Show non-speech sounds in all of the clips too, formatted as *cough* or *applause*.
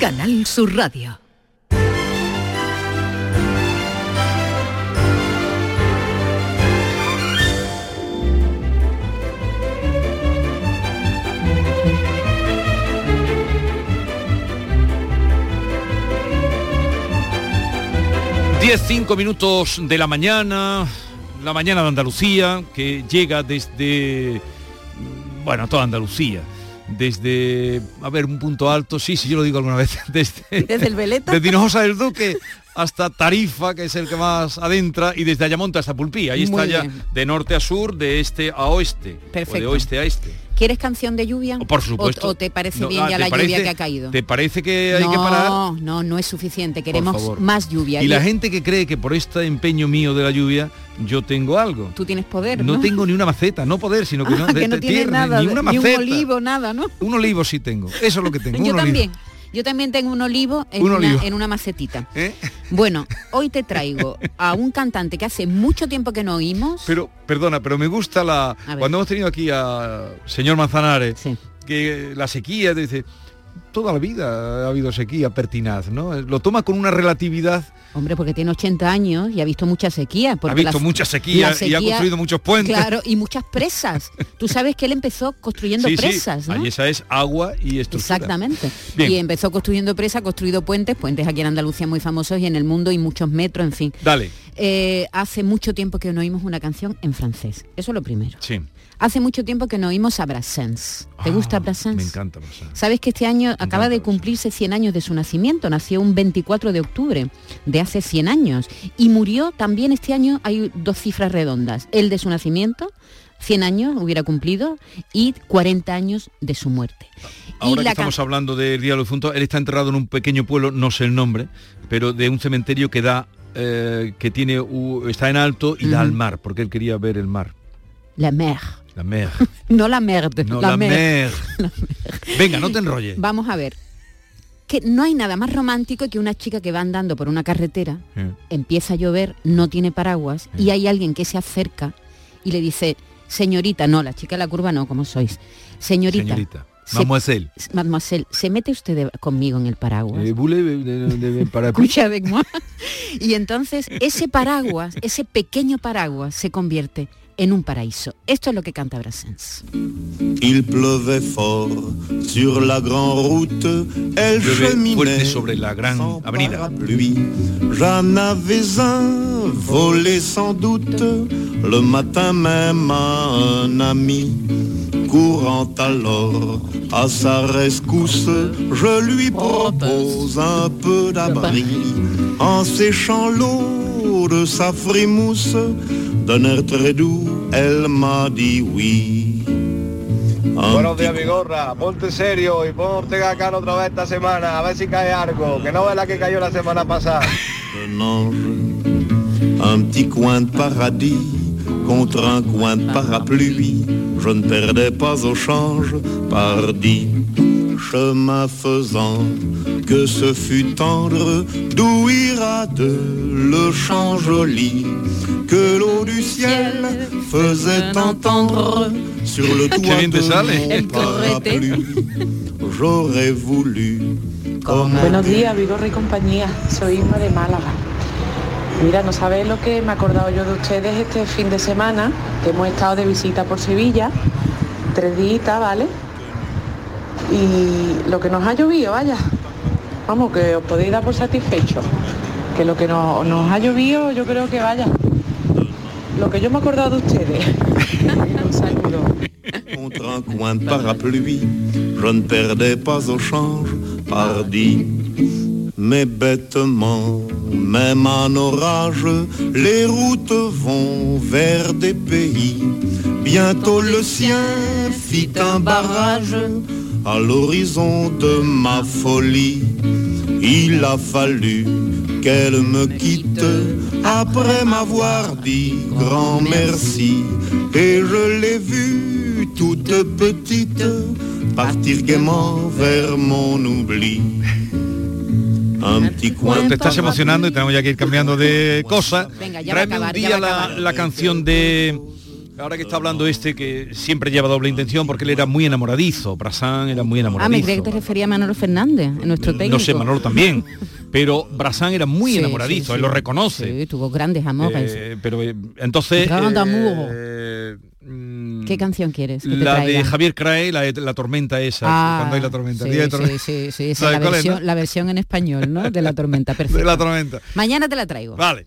Canal Sur Radio. Diez, cinco minutos de la mañana, la mañana de Andalucía, que llega desde, bueno, toda Andalucía. Desde, a ver, un punto alto, sí, sí, yo lo digo alguna vez, *laughs* desde, Desde el Veleta. desde Hinojosa del Duque hasta Tarifa, que es el que más adentra, y desde Ayamonte hasta Pulpí. Ahí está ya de norte a sur, de este a oeste, o de oeste a este. ¿Quieres canción de lluvia? Por supuesto. ¿O, o te parece No, bien ah, ya ¿te la parece- lluvia que ha caído? ¿Te parece que hay no, que parar? no, no es suficiente. Queremos más lluvia. Y la gente que cree que por este empeño mío de la lluvia yo tengo algo. Tú tienes poder, No ¿no? tengo ni una maceta, no poder, sino que Ah, no, que no tienes nada, ni una ni un maceta. olivo, nada, ¿no? Un olivo sí tengo, eso es lo que tengo. *laughs* Yo un olivo. Yo también tengo un olivo en, Un una, olivo. en una macetita. ¿Eh? Bueno, hoy te traigo a un cantante que hace mucho tiempo que no oímos. Pero, perdona, pero me gusta la... Cuando hemos tenido aquí a señor Manzanares, Sí. que la sequía, dice, toda la vida ha habido sequía pertinaz, ¿no? Lo toma con una relatividad, Hombre, porque tiene 80 años y ha visto mucha sequía. ha visto mucha sequía, y ha construido muchos puentes. Claro, y muchas presas. *laughs* Tú sabes que él empezó construyendo Sí, sí, presas, ¿no? ahí esa es agua y estructura. Exactamente. Bien. Y empezó construyendo presas, construido puentes, puentes aquí en Andalucía muy famosos y en el mundo y muchos metros, en fin. Dale, Eh, hace mucho tiempo que no oímos una canción en francés. Eso es lo primero. sí. Hace mucho tiempo que no oímos a Brassens. ¿Te gusta Ah, Brassens? Me encanta Brassens. Sabes que este año acaba de cumplirse 100 años de su nacimiento, nació un 24 de octubre de hace 100 años y murió también este año, hay dos cifras redondas, el de su nacimiento, 100 años hubiera cumplido, y 40 años de su muerte. Ahora que la estamos hablando del Día de los Difuntos, él está enterrado en un pequeño pueblo, no sé el nombre, pero de un cementerio que da, eh, que tiene, está en alto y da al mar, porque él quería ver el mar. La mer, La mer. *laughs* no la merde, No, la, la, mer. *laughs* mer. Venga, no te enrolles. Vamos a ver, que no hay nada más romántico que una chica que va andando por una carretera empieza a llover, no tiene paraguas y hay alguien que se acerca y le dice, señorita, no, la chica de la curva no, como sois, señorita, Señorita. se- Mademoiselle. mademoiselle, ¿se mete usted de- conmigo en el paraguas? Eh, de, de- de- parapluie? Escucha avec moi. *laughs* Y entonces ese paraguas, ese pequeño paraguas se convierte en un paraíso. Esto es lo que canta Brassens. Il pleuvait fort sur la grande route, elle cheminait sobre la gran avenida. J'en avais un volé sans doute le matin même à un ami. Courant alors à sa rescousse, je lui propose un peu d'abri. En séchant l'eau de sa frimousse, d'un air très doux, elle m'a dit oui. Un Buenos días, Vigorra. Ponte serio y pon Ortega Cano otra vez esta semana, a ver si cae algo, que no es la que cayó la semana pasada. un ange, un petit coin de paradis contre un coin de parapluie. Je ne perdais pas au change, pardi. Chemin faisant, que ce fut tendre, d'où ira de le champ joli, que l'eau du ciel faisait entendre sur le toit de mon *laughs* parapluie. J'aurais voulu, Buenos días, Vigorra y compañía. Soy Isma de Málaga. Mira, no sabéis lo que me he acordado yo de ustedes este fin de semana, que hemos estado de visita por Sevilla, tres días, ¿vale? Y lo que nos ha llovido, vaya. Vamos, que os podéis dar por satisfecho. Que lo que nos, nos ha llovido, yo creo que vaya. Lo que yo me he acordado de ustedes. *laughs* Un saludo. contre un coin de parapluie, je ne perdais pas au change, pardi. Mais bêtement, même en orage, les routes vont vers des pays. Bientôt le sien fit un barrage à l'horizon de ma folie. Il a fallu qu'elle me quitte après m'avoir dit grand merci. Et je l'ai vue toute petite partir gaiement vers mon oubli. Un petit coin. Te estás emocionando y tenemos ya que ir cambiando de cosa. Tráeme un día la, la canción de... Ahora que está hablando este, que siempre lleva doble intención, porque él era muy enamoradizo. Brasán era muy Ah, me enamoradizo. creía que te refería a Manolo Fernández, nuestro técnico. no sé, Manolo también. *laughs* Pero Brasán era muy Sí, enamoradizo, sí, él lo reconoce. Sí, tuvo grandes amores. Eh, pero eh, entonces... Eh, mm, ¿Qué canción quieres que te La de? Javier Crae, la, de- la tormenta esa, Ah, cuando hay la tormenta. Sí, Día de tormenta. sí, sí, sí, esa ¿Sabes es la, es, versión, no? la versión en español, ¿no? De la tormenta, perfecto. *laughs* De la tormenta. Mañana te la traigo. Vale.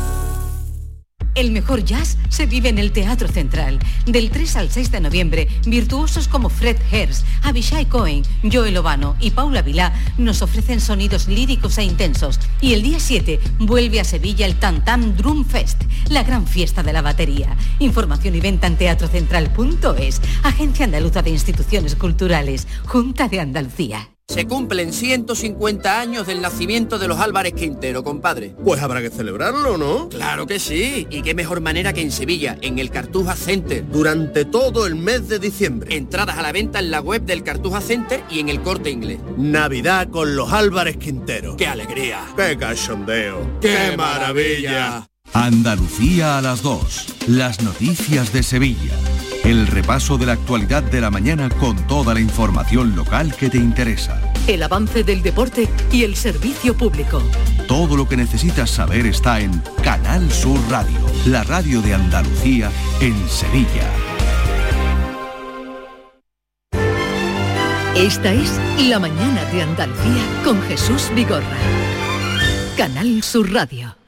El mejor jazz se vive en el Teatro Central. Del 3 al 6 de noviembre, virtuosos como Fred Hers, Abishai Cohen, Joel Obano y Paula Vilá nos ofrecen sonidos líricos e intensos. Y el día 7 vuelve a Sevilla el Tantam Drum Fest, la gran fiesta de la batería. Información y venta en teatrocentral.es, Agencia Andaluza de Instituciones Culturales, Junta de Andalucía. Se cumplen 150 años del nacimiento de los Álvarez Quintero, compadre. Pues habrá que celebrarlo, ¿no? Claro que sí. Y qué mejor manera que en Sevilla, en el Cartuja Center. Durante todo el mes de diciembre. Entradas a la venta en la web del Cartuja Center y en el corte inglés. Navidad con los Álvarez Quintero. ¡Qué alegría! ¡Qué cachondeo! ¡Qué maravilla! Andalucía a las 2. Las noticias de Sevilla. El repaso de la actualidad de la mañana con toda la información local que te interesa. El avance del deporte y el servicio público. Todo lo que necesitas saber está en Canal Sur Radio, la radio de Andalucía en Sevilla. Esta es La mañana de Andalucía con Jesús Vigorra. Canal Sur Radio.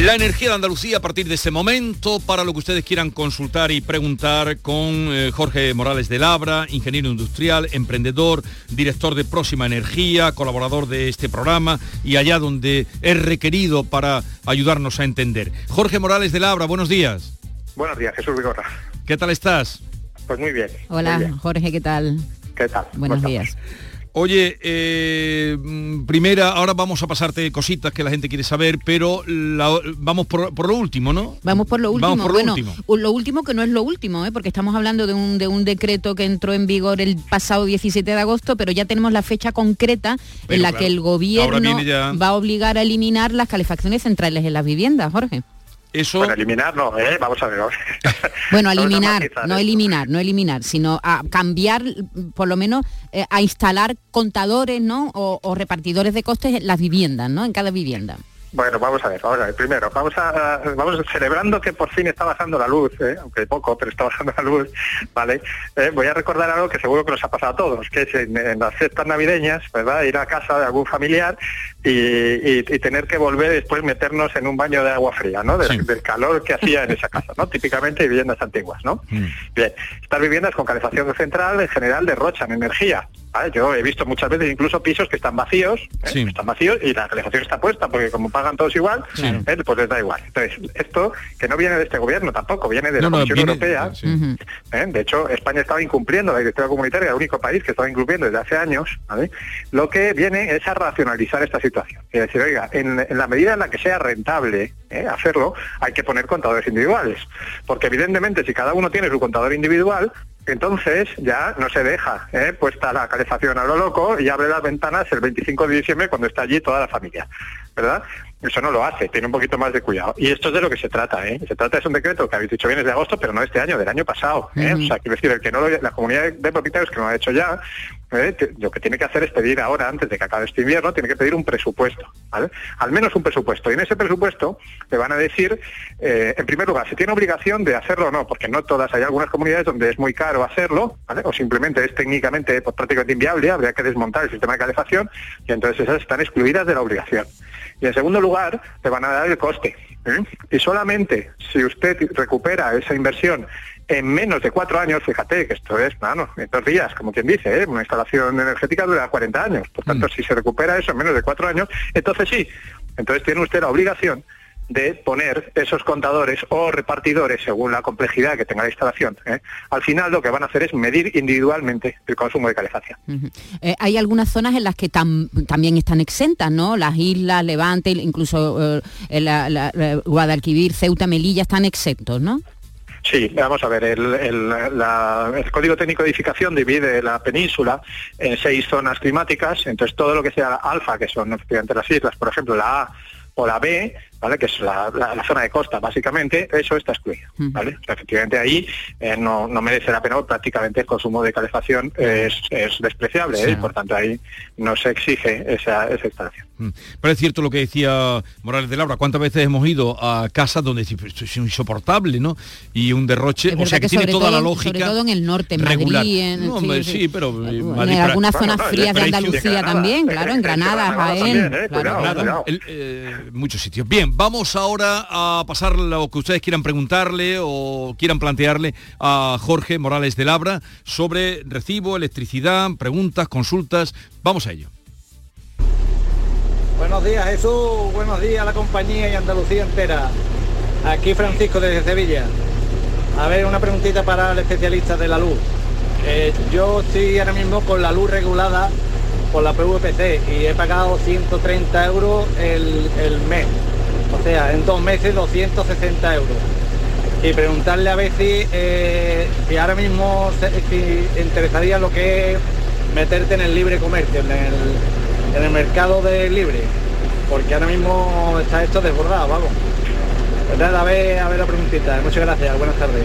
La energía de Andalucía a partir de ese momento, para lo que ustedes quieran consultar y preguntar con eh, Jorge Morales de Labra, ingeniero industrial, emprendedor, director de Próxima Energía, colaborador de este programa y allá donde es requerido para ayudarnos a entender. Jorge Morales de Labra, buenos días. Buenos días, Jesús Vigorra. ¿Qué tal estás? Pues muy bien. Hola, muy bien. Jorge, ¿qué tal? ¿Qué tal? Buenos ¿Cómo días. Oye, eh, mm, primera, ahora vamos a pasarte cositas que la gente quiere saber, pero la- vamos por, por lo último, ¿no? Vamos por lo último. Vamos por lo bueno, último. lo último que no es lo último, ¿eh? porque estamos hablando de un, de un decreto que entró en vigor el pasado 17 de agosto, pero ya tenemos la fecha concreta Pero en la claro, que el gobierno ya- va a obligar a eliminar las calefacciones centrales en las viviendas, Jorge. Eso... Bueno, eliminar no, ¿eh? Vamos a ver. *laughs* Bueno, *laughs* eliminar, no eliminar, no eliminar, sino a cambiar, por lo menos, eh, a instalar contadores, ¿no? O, o repartidores de costes en las viviendas, ¿no? En cada vivienda. Bueno, vamos a ver, vamos a ver. Primero, vamos a, vamos celebrando que por fin está bajando la luz, ¿eh? aunque poco, pero está bajando la luz, ¿vale? Eh, voy a recordar algo que seguro que nos ha pasado a todos, que es en, en las fiestas navideñas, ¿verdad? Ir a casa de algún familiar y, y- y tener que volver después meternos en un baño de agua fría, ¿no? Del, del calor que hacía en esa casa, ¿no? Típicamente viviendas antiguas, ¿no? Bien, estas viviendas con calefacción central en general derrochan energía. ¿Vale? Yo he visto muchas veces incluso pisos que están vacíos, ¿eh? están vacíos y la calefacción está puesta, porque como pagan todos igual, Sí. ¿eh? pues les da igual. Entonces, esto que no viene de este gobierno tampoco, viene de la no, Comisión viene- Europea. sí. ¿eh? De hecho, España estaba incumpliendo la directiva comunitaria, el único país que estaba incumpliendo desde hace años, ¿vale? Lo que viene es a racionalizar esta situación. Es decir, oiga, en, en la medida en la que sea rentable ¿eh? hacerlo, hay que poner contadores individuales. Porque evidentemente, si cada uno tiene su contador individual, entonces ya no se deja ¿eh? puesta la calefacción a lo loco y abre las ventanas el 25 de diciembre cuando está allí toda la familia, ¿verdad? Eso no lo hace, tiene un poquito más de cuidado. Y esto es de lo que se trata, ¿eh? Se trata de un decreto que habéis dicho bien es de agosto, pero no este año, del año pasado. ¿eh? O sea, quiero decir, el que no lo, la comunidad de propietarios que no lo ha hecho ya, ¿eh? lo que tiene que hacer es pedir ahora, antes de que acabe este invierno, tiene que pedir un presupuesto, ¿vale? Al menos un presupuesto. Y en ese presupuesto le van a decir, eh, en primer lugar, si tiene obligación de hacerlo o no, porque no todas, hay algunas comunidades donde es muy caro hacerlo, ¿vale? O simplemente es técnicamente pues, prácticamente inviable, habría que desmontar el sistema de calefacción y entonces esas están excluidas de la obligación. Y en segundo lugar, le van a dar el coste. ¿eh? Y solamente si usted recupera esa inversión en menos de cuatro años, fíjate que esto es, bueno, en dos días, como quien dice, ¿eh? una instalación energética dura 40 años. Por tanto, si se recupera eso en menos de cuatro años, entonces sí, entonces tiene usted la obligación de poner esos contadores o repartidores según la complejidad que tenga la instalación. ¿eh? Al final lo que van a hacer es medir individualmente el consumo de calefacción. Eh, hay algunas zonas en las que tam- también están exentas, ¿no? Las islas, Levante, incluso eh, eh, la- la- la- Guadalquivir, Ceuta, Melilla están exentos, ¿no? Sí, vamos a ver, el, el- Código Técnico de Edificación divide la península en seis zonas climáticas, entonces todo lo que sea alfa, que son efectivamente las islas, por ejemplo, la A o la B, ¿vale? que es la, la- la zona de costa, básicamente, eso está excluido. ¿vale? O sea, efectivamente ahí eh, no, no merece la pena, prácticamente el consumo de calefacción es, es despreciable, ¿eh? Sí. y por tanto ahí no se exige esa, esa instalación. Mm. Pero es cierto lo que decía Morales de Laura, ¿cuántas veces hemos ido a casas donde dices, "Pero esto es insoportable, ¿no? Y un derroche, o sea que, tiene toda la lógica. Sobre todo en el norte, en regular. Madrid, en, No, hombre, sí, pero eh, en algunas Bueno, zonas frías de Andalucía también, claro, en Granada, Jaén. muchos sitios. Bien, vamos ahora a pasar lo que ustedes quieran preguntarle o quieran plantearle a Jorge Morales de Labra sobre recibo, electricidad, preguntas, consultas. Vamos a ello. Buenos días Jesús, buenos días a la compañía y Andalucía entera. Aquí Francisco desde Sevilla. A ver, una preguntita para el especialista de la luz. Eh, yo estoy ahora mismo con la luz regulada por la PVPC y he pagado 130 euros el, el mes. O sea, en dos meses 260 euros. Y preguntarle a ver si, eh, si ahora mismo se- si interesaría lo que es meterte en el libre comercio, en el, en el mercado de libre. Porque ahora mismo está esto desbordado, vamos. Pues nada, a ver, a ver la preguntita. Muchas gracias, buenas tardes.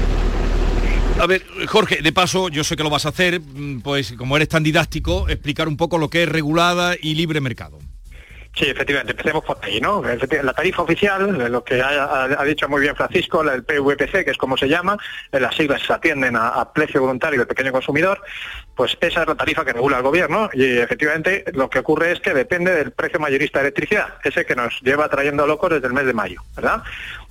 A ver, Jorge, de paso, yo sé que lo vas a hacer, mm, pues como eres tan didáctico, explicar un poco lo que es regulada y libre mercado. Sí, efectivamente, empecemos por ahí, ¿no? La tarifa oficial, eh, lo que ha, dicho muy bien Francisco, del PVPC, que es como se llama, eh, las siglas se atienden a, a precio voluntario del pequeño consumidor, pues esa es la tarifa que regula el gobierno y efectivamente lo que ocurre es que depende del precio mayorista de electricidad, ese que nos lleva trayendo locos desde el mes de mayo, ¿verdad?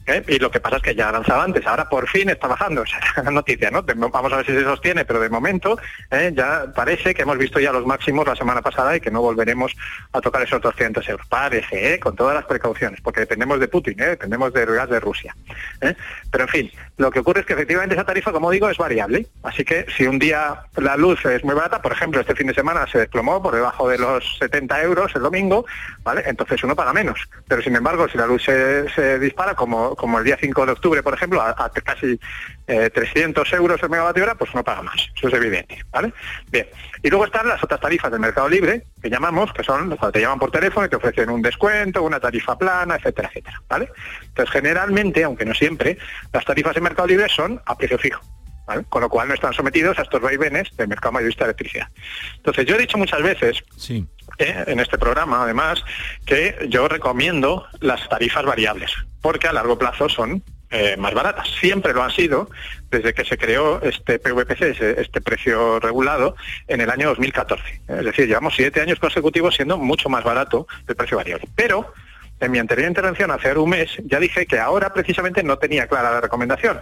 ¿Eh? Y lo que pasa es que ya avanzaba antes, ahora por fin está bajando, *laughs* o sea, la noticia, ¿no? Vamos a ver si se sostiene, pero de momento ¿eh? ya parece que hemos visto ya los máximos la semana pasada y que no volveremos a tocar esos 200 euros. Parece, ¿eh? con todas las precauciones, porque dependemos de Putin, ¿eh? dependemos del gas de Rusia. ¿eh? Pero en fin, lo que ocurre es que efectivamente esa tarifa, como digo, es variable. Así que si un día la luz es muy barata, por ejemplo, este fin de semana se desplomó por debajo de los 70 euros el domingo, ¿vale? Entonces uno paga menos. Pero sin embargo, si la luz se, dispara, como, como el día 5 de octubre, por ejemplo, a casi eh, 300 euros el megavatio hora, pues uno paga más. Eso es evidente, ¿vale? Bien. Y luego están las otras tarifas del mercado libre, que llamamos, que son te llaman por teléfono y te ofrecen un descuento, una tarifa plana, etcétera, etcétera, ¿vale? Entonces, generalmente, aunque no siempre, las tarifas en mercado libre son a precio fijo. ¿vale? Con lo cual no están sometidos a estos vaivenes del mercado mayorista de electricidad. Entonces, yo he dicho muchas veces Sí. eh, en este programa, además, que yo recomiendo las tarifas variables, porque a largo plazo son eh, más baratas. Siempre lo han sido desde que se creó este PVPC, este precio regulado, en el año 2014. Es decir, llevamos siete años consecutivos siendo mucho más barato el precio variable. Pero en mi anterior intervención, hace un mes, ya dije que ahora precisamente no tenía clara la recomendación.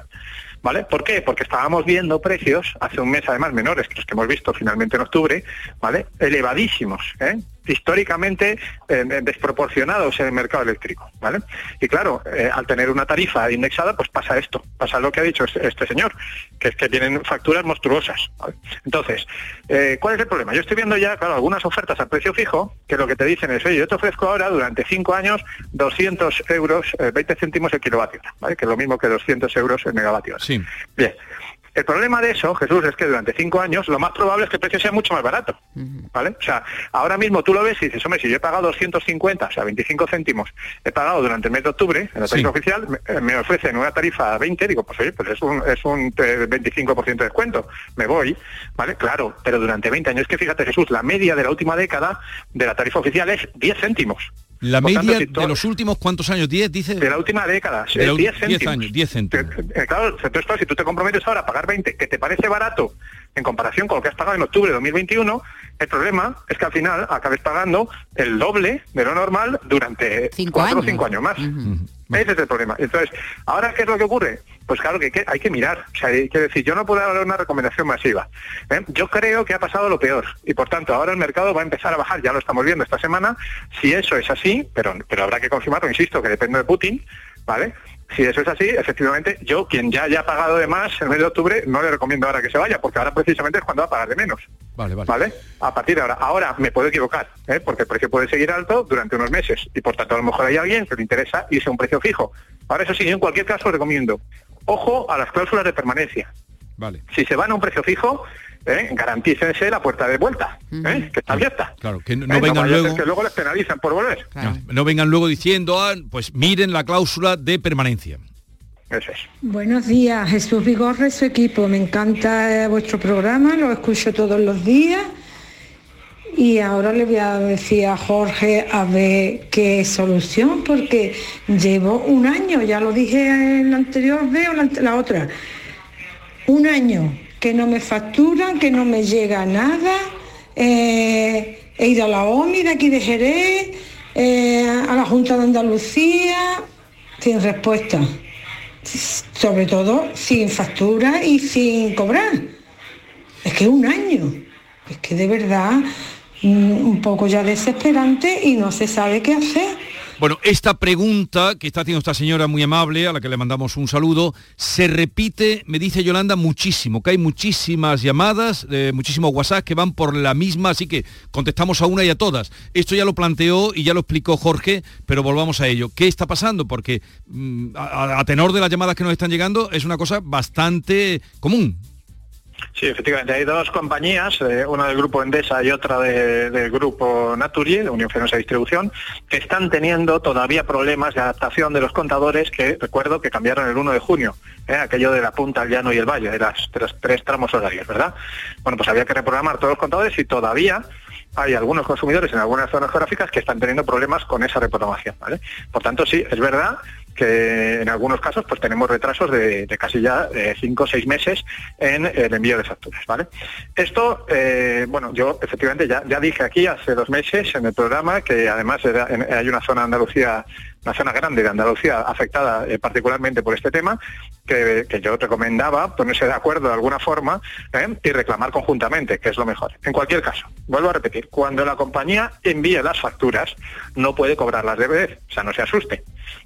¿Vale? ¿Por qué? Porque estábamos viendo precios, hace un mes además menores que los que hemos visto finalmente en octubre, ¿vale? Elevadísimos, ¿eh? Históricamente eh, desproporcionados en el mercado eléctrico, ¿vale? Y claro, eh, al tener una tarifa indexada, pues pasa esto, pasa lo que ha dicho este, este señor, que es que tienen facturas monstruosas. ¿vale? Entonces, eh, ¿cuál es el problema? Yo estoy viendo ya, claro, algunas ofertas a precio fijo, que lo que te dicen es, oye, yo te ofrezco ahora durante cinco años 200 euros, eh, 20 céntimos el kilovatio, ¿vale? Que es lo mismo que 200 euros el megavatio. Sí. Bien. El problema de eso, Jesús, es que durante cinco años lo más probable es que el precio sea mucho más barato. ¿Vale? O sea, ahora mismo tú lo ves y dices, hombre, si yo he pagado 250, o sea, 25 céntimos, he pagado durante el mes de octubre, en la tarifa oficial, me, eh, me ofrecen una tarifa a 20, digo, pues oye, pues es un, es un eh, 25% de descuento, me voy, ¿vale? Claro, pero durante 20 años, es que fíjate, Jesús, la media de la última década de la tarifa oficial es 10 céntimos. La Por tanto, media si todo- de los últimos cuántos años, 10, dice. de la última década, De la es ul- 10 10 céntimos. años, 10 céntimos. Eh, claro, entonces claro, si tú te comprometes ahora a pagar 20, que te parece barato en comparación con lo que has pagado en octubre de 2021, el problema es que al final acabes pagando el doble de lo normal durante Cinco cuatro o años. cinco años más. Ese es el problema. Entonces, ¿ahora qué es lo que ocurre? Pues claro que, que hay que mirar. O sea, hay que decir, yo no puedo dar una recomendación masiva. ¿eh? Yo creo que ha pasado lo peor y por tanto ahora el mercado va a empezar a bajar, ya lo estamos viendo esta semana. Si eso es así, pero, pero habrá que confirmarlo, insisto, que depende de Putin, ¿vale? Si eso es así, efectivamente, yo, quien ya haya pagado de más en el mes de octubre, no le recomiendo ahora que se vaya, porque ahora precisamente es cuando va a pagar de menos. Vale, vale. ¿Vale? A partir de ahora. Ahora me puedo equivocar, ¿eh? porque el precio puede seguir alto durante unos meses y por tanto a lo mejor hay alguien que le interesa irse a un precio fijo. Ahora eso sí, yo en cualquier caso recomiendo, ojo a las cláusulas de permanencia. Vale. Si se van a un precio fijo, ¿eh? garantícense la puerta de vuelta, ¿eh? que está abierta. Claro, que no, ¿Eh? no vengan luego. que luego les penalizan por volver. No, no vengan luego diciendo, ah, pues miren la cláusula de permanencia. Eso es. Buenos días, Jesús Vigorra y su equipo. Me encanta eh, vuestro programa, lo escucho todos los días. Y ahora le voy a decir a Jorge a ver qué solución, porque llevo un año, ya lo dije en la anterior vez o la, la otra, un año que no me facturan, que no me llega nada. eh, he ido a la OMI de aquí de Jerez, eh, a la Junta de Andalucía, sin respuesta sobre todo sin factura y sin cobrar. Es que un año, es que de verdad mm, un poco ya desesperante y no se sabe qué hacer. Bueno, esta pregunta que está haciendo esta señora muy amable, a la que le mandamos un saludo, se repite, me dice Yolanda, muchísimo, que hay muchísimas llamadas, muchísimos WhatsApp que van por la misma, así que contestamos a una y a todas. Esto ya lo planteó y ya lo explicó Jorge, pero volvamos a ello. ¿Qué está pasando? Porque mm, a, a tenor de las llamadas que nos están llegando es una cosa bastante común. Sí, efectivamente, hay dos compañías, eh, una del grupo Endesa y otra de- del grupo Naturi, de Unión Fenosa Distribución, que están teniendo todavía problemas de adaptación de los contadores que recuerdo que cambiaron el 1 de junio, eh, aquello de la punta, el llano y el valle, de, las, de los tres tramos horarios, ¿verdad? Bueno, pues había que reprogramar todos los contadores y todavía hay algunos consumidores en algunas zonas geográficas que están teniendo problemas con esa reprogramación, ¿vale? Por tanto, sí, es verdad que en algunos casos pues tenemos retrasos de, casi ya eh, cinco o seis meses en el envío de facturas, ¿vale? Esto, eh, bueno, yo efectivamente ya, ya dije aquí hace dos meses en el programa que además hay una zona de Andalucía, una zona grande de Andalucía afectada eh, particularmente por este tema, que, yo recomendaba ponerse de acuerdo de alguna forma ¿eh? y reclamar conjuntamente, que es lo mejor. En cualquier caso, vuelvo a repetir, cuando la compañía envíe las facturas, no puede cobrarlas de vez, o sea, no se asuste,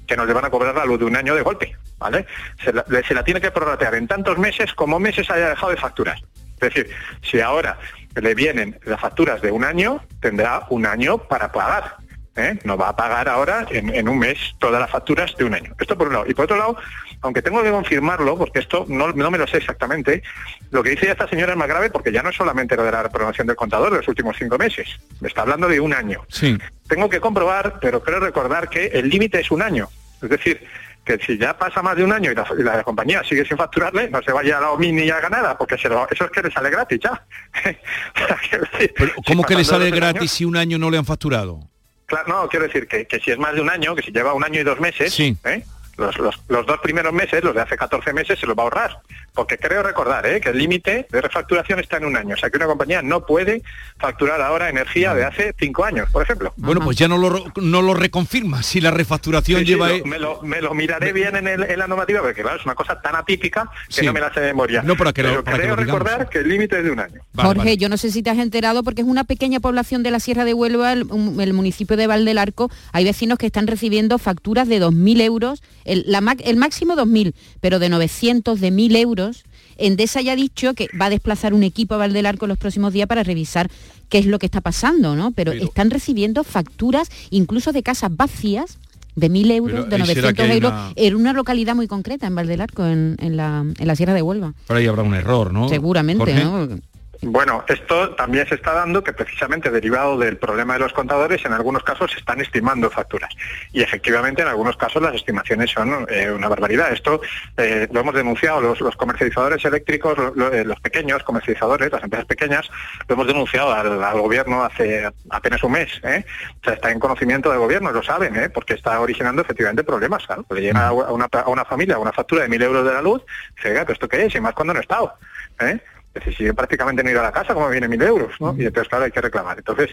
que nos le van a cobrar la luz de un año de golpe, ¿vale? Se la tiene que prorratear en tantos meses como meses haya dejado de facturar. Es decir, si ahora le vienen las facturas de un año, tendrá un año para pagar. ¿Eh? No va a pagar ahora en, en un mes todas las facturas de un año. Esto por un lado. Y por otro lado, aunque tengo que confirmarlo, porque esto no, no me lo sé exactamente, lo que dice esta señora es más grave porque ya no es solamente lo de la reprobación del contador de los últimos cinco meses. Me está hablando de un año. Sí. Tengo que comprobar, pero creo recordar que el límite es un año. Es decir, que si ya pasa más de un año y la, y la compañía sigue sin facturarle, no se vaya a la OMI ni haga nada, porque se lo- eso es que le sale gratis ya. *laughs* O sea, ¿Cómo si que le sale gratis años- si un año no le han facturado? Claro, no, quiero decir que, que si es más de un año, que si lleva un año y dos meses, ¿eh? Los, los- los dos primeros meses, los de hace 14 meses, se los va a ahorrar. Porque creo recordar ¿eh? que el límite de refacturación está en un año. O sea que una compañía no puede facturar ahora energía de hace cinco años, por ejemplo. Bueno, pues ya no lo, no lo reconfirma si la refacturación Sí, sí, lleva... lo- me, lo, me lo miraré bien en, el- en la normativa, porque claro, es una cosa tan atípica que Sí. no me la sé de memoria. No, para que Pero para creo digamos. recordar que el límite es de un año. Jorge, yo no sé si te has enterado porque es una pequeña población de la Sierra de Huelva, el municipio de Valdelarco. Hay vecinos que están recibiendo facturas de 2.000 euros, el, la el máximo 2.000, pero de 900, de 1.000 euros. Endesa ya ha dicho que va a desplazar un equipo a Valdelarco los próximos días para revisar qué es lo que está pasando, ¿no? Pero, están recibiendo facturas incluso de casas vacías de 1.000 euros, de ahí será 900 que hay euros, una- en una localidad muy concreta, en Valdelarco, en, en la, en la Sierra de Huelva. Por ahí habrá un error, ¿no? Seguramente, Jorge? ¿no? Bueno, esto también se está dando que precisamente derivado del problema de los contadores, en algunos casos se están estimando facturas. Y efectivamente en algunos casos las estimaciones son eh, una barbaridad. Esto eh, lo hemos denunciado los, los comercializadores eléctricos, lo- lo- eh, los pequeños comercializadores, las empresas pequeñas, lo hemos denunciado al, al gobierno hace apenas un mes. ¿eh? O sea, está en conocimiento del gobierno, lo saben, ¿eh? porque está originando efectivamente problemas. Le llega a una, a una familia una factura de mil euros de la luz, dice, oiga, ¿pero esto qué es? Y más cuando no he estado. ¿eh? Es decir, si yo prácticamente no he ido a la casa, como viene mil euros, ¿no? Y entonces, claro, hay que reclamar. Entonces,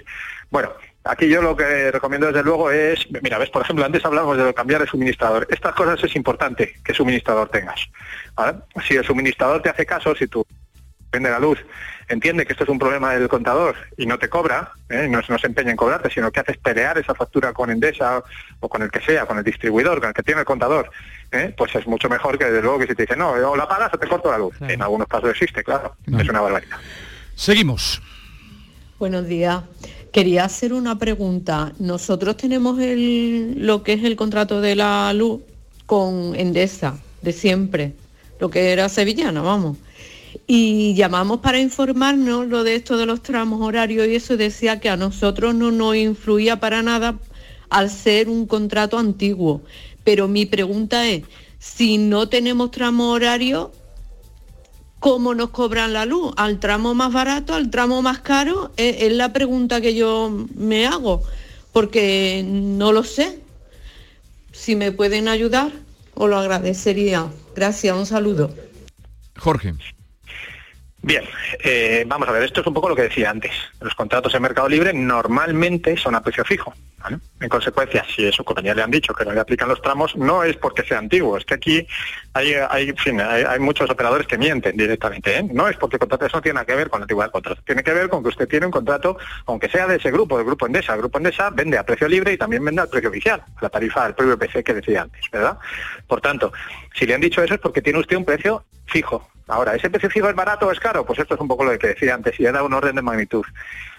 bueno, aquí yo lo que recomiendo desde luego es, mira, ves, por ejemplo, antes hablamos de cambiar el suministrador. Estas cosas es importante que suministrador tengas. ¿vale? Si el suministrador te hace caso, si tú vende la luz, entiende que esto es un problema del contador y no te cobra, ¿eh? no, no se empeña en cobrarte, sino que haces pelear esa factura con Endesa o con el que sea, con el distribuidor, con el que tiene el contador, ¿eh? pues es mucho mejor que desde luego que si te dice, no, o la pagas o te corto la luz. En algunos casos existe, claro, es una barbaridad. Seguimos. Buenos días. Quería hacer una pregunta. Nosotros tenemos el, lo que es el contrato de la luz con Endesa, de siempre, lo que era sevillana, vamos. Y llamamos para informarnos lo de esto de los tramos horarios y eso decía que a nosotros no nos influía para nada al ser un contrato antiguo. Pero mi pregunta es, si no tenemos tramo horario, ¿cómo nos cobran la luz? ¿Al tramo más barato, al tramo más caro? Es, es la pregunta que yo me hago, porque no lo sé. Si me pueden ayudar, os lo agradecería. Gracias, un saludo. Jorge. Bien, eh, vamos a ver, esto es un poco lo que decía antes. Los contratos en mercado libre normalmente son a precio fijo. En consecuencia, si a su compañía le han dicho que no le aplican los tramos, no es porque sea antiguo, es que aquí hay, muchos operadores que mienten directamente. ¿eh? No es porque el contrato no tiene que ver con la antigüedad del contrato. Tiene que ver con que usted tiene un contrato, aunque sea de ese grupo, del grupo Endesa. El grupo Endesa vende a precio libre y también vende al precio oficial, a la tarifa del propio PC que decía antes, ¿verdad? Por tanto, si le han dicho eso es porque tiene usted un precio fijo. Ahora, ¿ese precio fijo es barato o es caro? Pues esto es un poco lo que decía antes, y dado un orden de magnitud.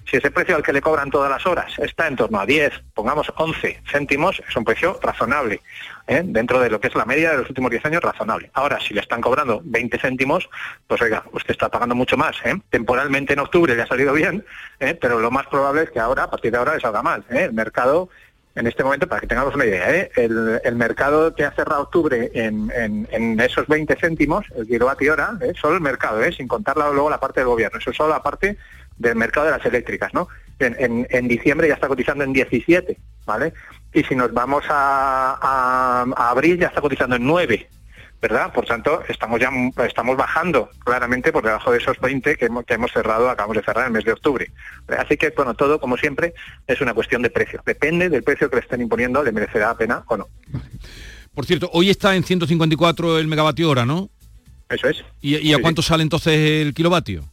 Si ese precio al que le cobran todas las horas está en torno a 10, pongamos 11 céntimos, es un precio razonable, ¿eh? dentro de lo que es la media de los últimos 10 años, razonable. Ahora, si le están cobrando 20 céntimos, pues oiga, usted está pagando mucho más. ¿eh? Temporalmente en octubre le ha salido bien, ¿eh? pero lo más probable es que ahora, a partir de ahora, le salga mal. El mercado en este momento, para que tengamos una idea, ¿eh? el, mercado que ha cerrado octubre en, esos 20 céntimos, el kilovatio hora, ¿eh? solo el mercado, ¿eh? sin contar luego la parte del gobierno, eso es solo la parte del mercado de las eléctricas, ¿no? En, diciembre ya está cotizando en 17, ¿vale? Y si nos vamos a, a- a abril ya está cotizando en 9, ¿verdad? Por tanto, estamos ya estamos bajando claramente por debajo de esos 20 que hemos, que hemos cerrado, acabamos de cerrar en el mes de octubre. Así que, bueno, todo, como siempre, es una cuestión de precio. Depende del precio que le estén imponiendo, le merecerá la pena o no. Por cierto, hoy está en 154 el megavatio hora, ¿no? Eso es. ¿Y, y a Sí, cuánto sale entonces el kilovatio?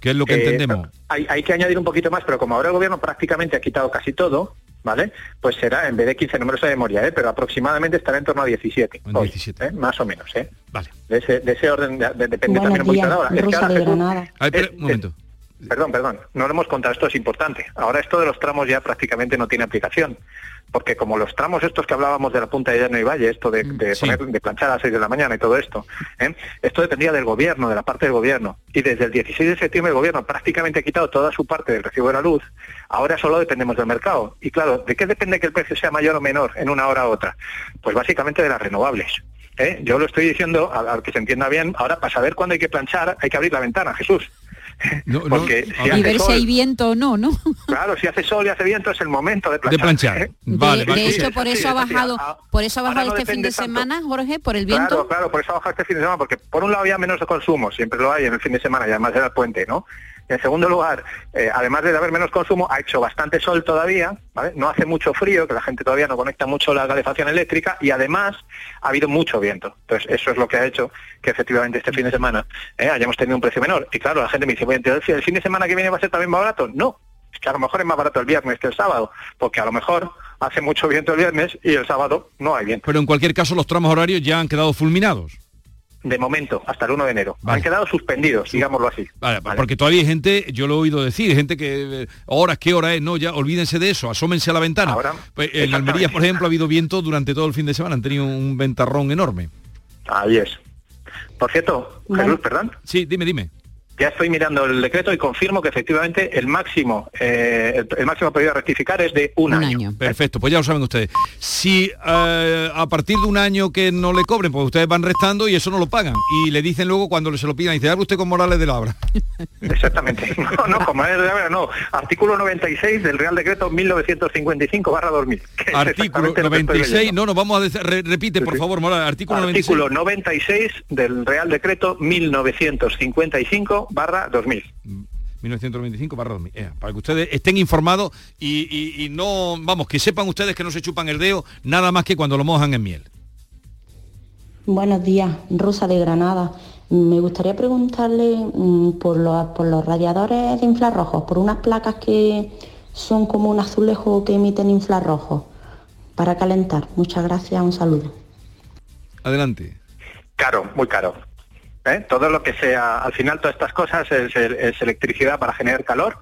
Que es lo que Eh, entendemos. Hay, hay que añadir un poquito más, pero como ahora el gobierno prácticamente ha quitado casi todo, ¿vale? Pues será, en vez de 15 números de memoria, ¿eh? pero aproximadamente estará en torno a 17. hoy, ¿eh? Más o menos, ¿eh? Vale. De ese, de ese orden, de- de- depende Buenos también un poquito de días, la hora. Es que Rosa ahora, de Jesús, Granada. Ay, pero, es- un momento. Perdón, perdón, no lo hemos contado, esto es importante. Ahora esto de los tramos ya prácticamente no tiene aplicación, porque como los tramos estos que hablábamos de la punta de Llano y Valle, esto de, de poner, de planchar a las 6 de la mañana y todo esto, ¿eh? esto dependía del gobierno, de la parte del gobierno. Y desde el 16 de septiembre el gobierno prácticamente ha quitado toda su parte del recibo de la luz, ahora solo dependemos del mercado. Y claro, ¿de qué depende que el precio sea mayor o menor en una hora u otra? Pues básicamente de las renovables. ¿eh? Yo lo estoy diciendo, al que se entienda bien, ahora para saber cuándo hay que planchar hay que abrir la ventana, Jesús. Porque si y hace ver si hay viento o no, ¿no? Claro, si hace sol y hace viento es el momento de planchar. De planchar. ¿eh? Vale, de, vale. de Sí, hecho, por sí, eso ha bajado, ah, por eso ha bajado no este fin de tanto. semana, Jorge, por el viento. Claro, claro, por eso baja este fin de semana, porque por un lado había menos consumo, siempre lo hay en el fin de semana y además era el puente, ¿no? En segundo lugar, eh, además de haber menos consumo, ha hecho bastante sol todavía, ¿vale? No hace mucho frío, que la gente todavía no conecta mucho la calefacción eléctrica y además ha habido mucho viento. Entonces, eso es lo que ha hecho que efectivamente este fin de semana eh, hayamos tenido un precio menor. Y claro, la gente me dice, bueno, entonces, ¿el fin de semana que viene va a ser también más barato? No, es que a lo mejor es más barato el viernes que el sábado, porque a lo mejor hace mucho viento el viernes y el sábado no hay viento. Pero en cualquier caso los tramos horarios ya han quedado fulminados. De momento, hasta el 1 de enero. Han quedado suspendidos, digámoslo así. Vale, Porque todavía hay gente, yo lo he oído decir, gente que eh, horas, qué hora es, no, ya olvídense de eso, asómense a la ventana. Ahora, Pues, en Almería, por ejemplo, ha habido viento durante todo el fin de semana, han tenido un ventarrón enorme. Ahí es. Por cierto, Jesús, perdón. Sí, dime, dime. Ya estoy mirando el decreto y confirmo que efectivamente el máximo eh, el, el máximo periodo a rectificar es de un, año. Perfecto, pues ya lo saben ustedes. Si eh, a partir de un año que no le cobren, pues ustedes van restando y eso no lo pagan. Y le dicen luego cuando se lo pidan, dice, haga usted con Morales de la obra. *laughs* Exactamente. *laughs* No, no, como es de la no. Artículo 96 del Real Decreto 1955 barra 2000. *laughs* que es Artículo exactamente lo que estoy 96, leyendo. no, no, vamos a decir, re- repite, por favor, Morales, artículo 96. Artículo 96 del Real Decreto 1955 barra 2000. 1995 barra 2000. Eh, para que ustedes estén informados y, y- y no, vamos, que sepan ustedes que no se chupan el dedo nada más que cuando lo mojan en miel. Buenos días, Rosa de Granada. Me gustaría preguntarle mm, por, los, por los radiadores de infrarrojos, por unas placas que son como un azulejo que emiten infrarrojos para calentar. Muchas gracias, un saludo. Adelante. Caro, muy caro. ¿Eh? Todo lo que sea, al final todas estas cosas es, es electricidad para generar calor.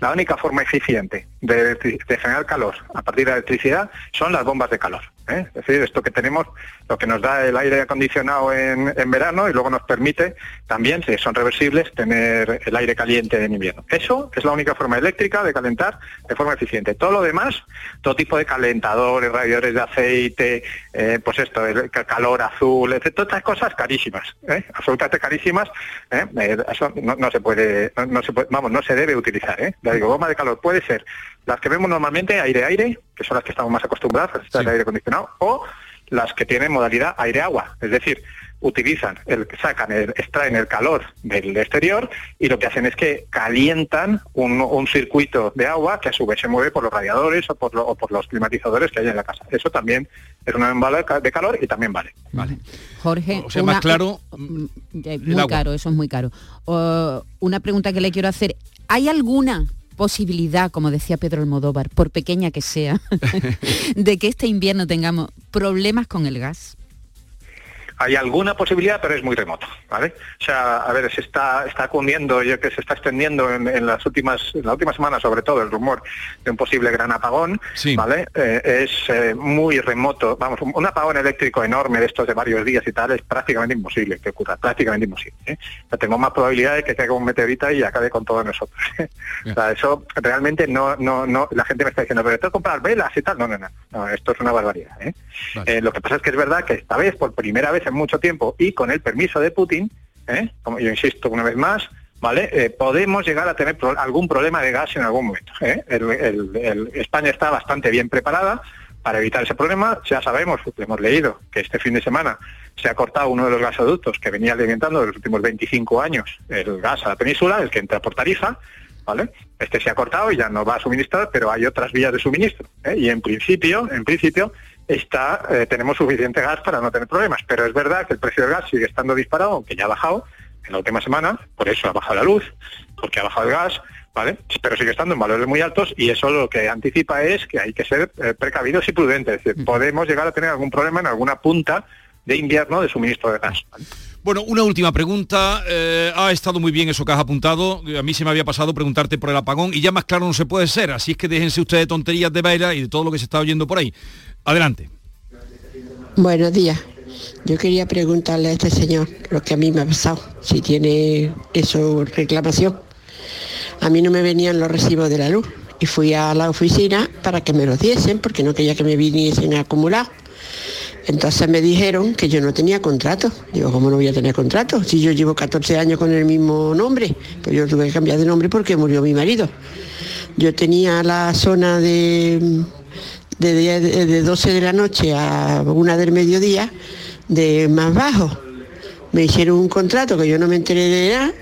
La única forma eficiente de, generar calor a partir de electricidad son las bombas de calor. ¿eh? Es decir, esto que tenemos, lo que nos da el aire acondicionado en, en verano y luego nos permite también, si son reversibles, tener el aire caliente en invierno. Eso es la única forma eléctrica de calentar de forma eficiente. Todo lo demás, todo tipo de calentadores, radiadores de aceite, eh, pues esto, el ca- calor azul, etc. Todas estas cosas carísimas, ¿eh? absolutamente carísimas. eso no, se puede, no, se puede, vamos, no se debe utilizar. Le digo, bomba de calor puede ser las que vemos normalmente aire-aire, que son las que estamos más acostumbradas, las de aire acondicionado, o las que tienen modalidad aire-agua, es decir, utilizan, el, sacan, el, extraen el calor del exterior y lo que hacen es que calientan un, un circuito de agua que a su vez se mueve por los radiadores o por, lo- o por los climatizadores que hay en la casa. Eso también es una bomba de ca- de calor y también vale. Vale. Jorge, O sea, más claro, mm, eh, muy agua. caro, eso es muy caro. Una pregunta que le quiero hacer, ¿hay alguna posibilidad, como decía Pedro Almodóvar, por pequeña que sea, *laughs* de que este invierno tengamos problemas con el gas? Hay alguna posibilidad, pero es muy remota, ¿vale? O sea, a ver, se está, está cundiendo, yo que se está extendiendo en, en las últimas, en la última semana, sobre todo, el rumor de un posible gran apagón, ¿vale? Eh, es eh, muy remoto, vamos, un, un apagón eléctrico enorme de estos de varios días y tal es prácticamente imposible que ocurra, prácticamente imposible. ¿eh? O sea, tengo más probabilidad de que caiga un meteorito y acabe con todos nosotros. ¿eh? O sea, eso realmente no, no, no, la gente me está diciendo, pero tengo que comprar velas y tal. No, no, no, no, esto es una barbaridad. lo que pasa es que es verdad que esta vez, por primera vez en mucho tiempo y con el permiso de Putin, ¿eh? como yo insisto una vez más, ¿vale? Eh, podemos llegar a tener pro- algún problema de gas en algún momento. ¿eh? España está bastante bien preparada para evitar ese problema. Ya sabemos, hemos leído que este fin de semana se ha cortado uno de los gasoductos que venía alimentando de los últimos 25 años el gas a la península, el que entra por tarifa, ¿vale? Este se ha cortado y ya no va a suministrar, pero hay otras vías de suministro. Y en principio, en principio, está, eh, tenemos suficiente gas para no tener problemas. Pero es verdad que el precio del gas sigue estando disparado, aunque ya ha bajado en la última semana, por eso ha bajado la luz, porque ha bajado el gas, ¿vale? Pero sigue estando en valores muy altos y eso lo que anticipa es que hay que ser eh, precavidos y prudentes. Es decir, podemos llegar a tener algún problema en alguna punta de invierno de suministro de gas. Bueno, una última pregunta. Eh, ha estado muy bien eso que has apuntado. A mí se me había pasado preguntarte por el apagón y ya más claro no se puede ser. Así es que déjense ustedes de tonterías de baila y de todo lo que se está oyendo por ahí. Adelante. Buenos días. Yo quería preguntarle a este señor lo que a mí me ha pasado, si tiene eso reclamación. A mí no me venían los recibos de la luz y fui a la oficina para que me los diesen porque no quería que me viniesen acumulados. Entonces me dijeron que yo no tenía contrato. Digo, ¿cómo no voy a tener contrato? Si yo llevo 14 años con el mismo nombre, pues yo tuve que cambiar de nombre porque murió mi marido. Yo tenía la zona de, de, de- de 12 de la noche a una del mediodía de más bajo. Me hicieron un contrato que yo no me enteré de nada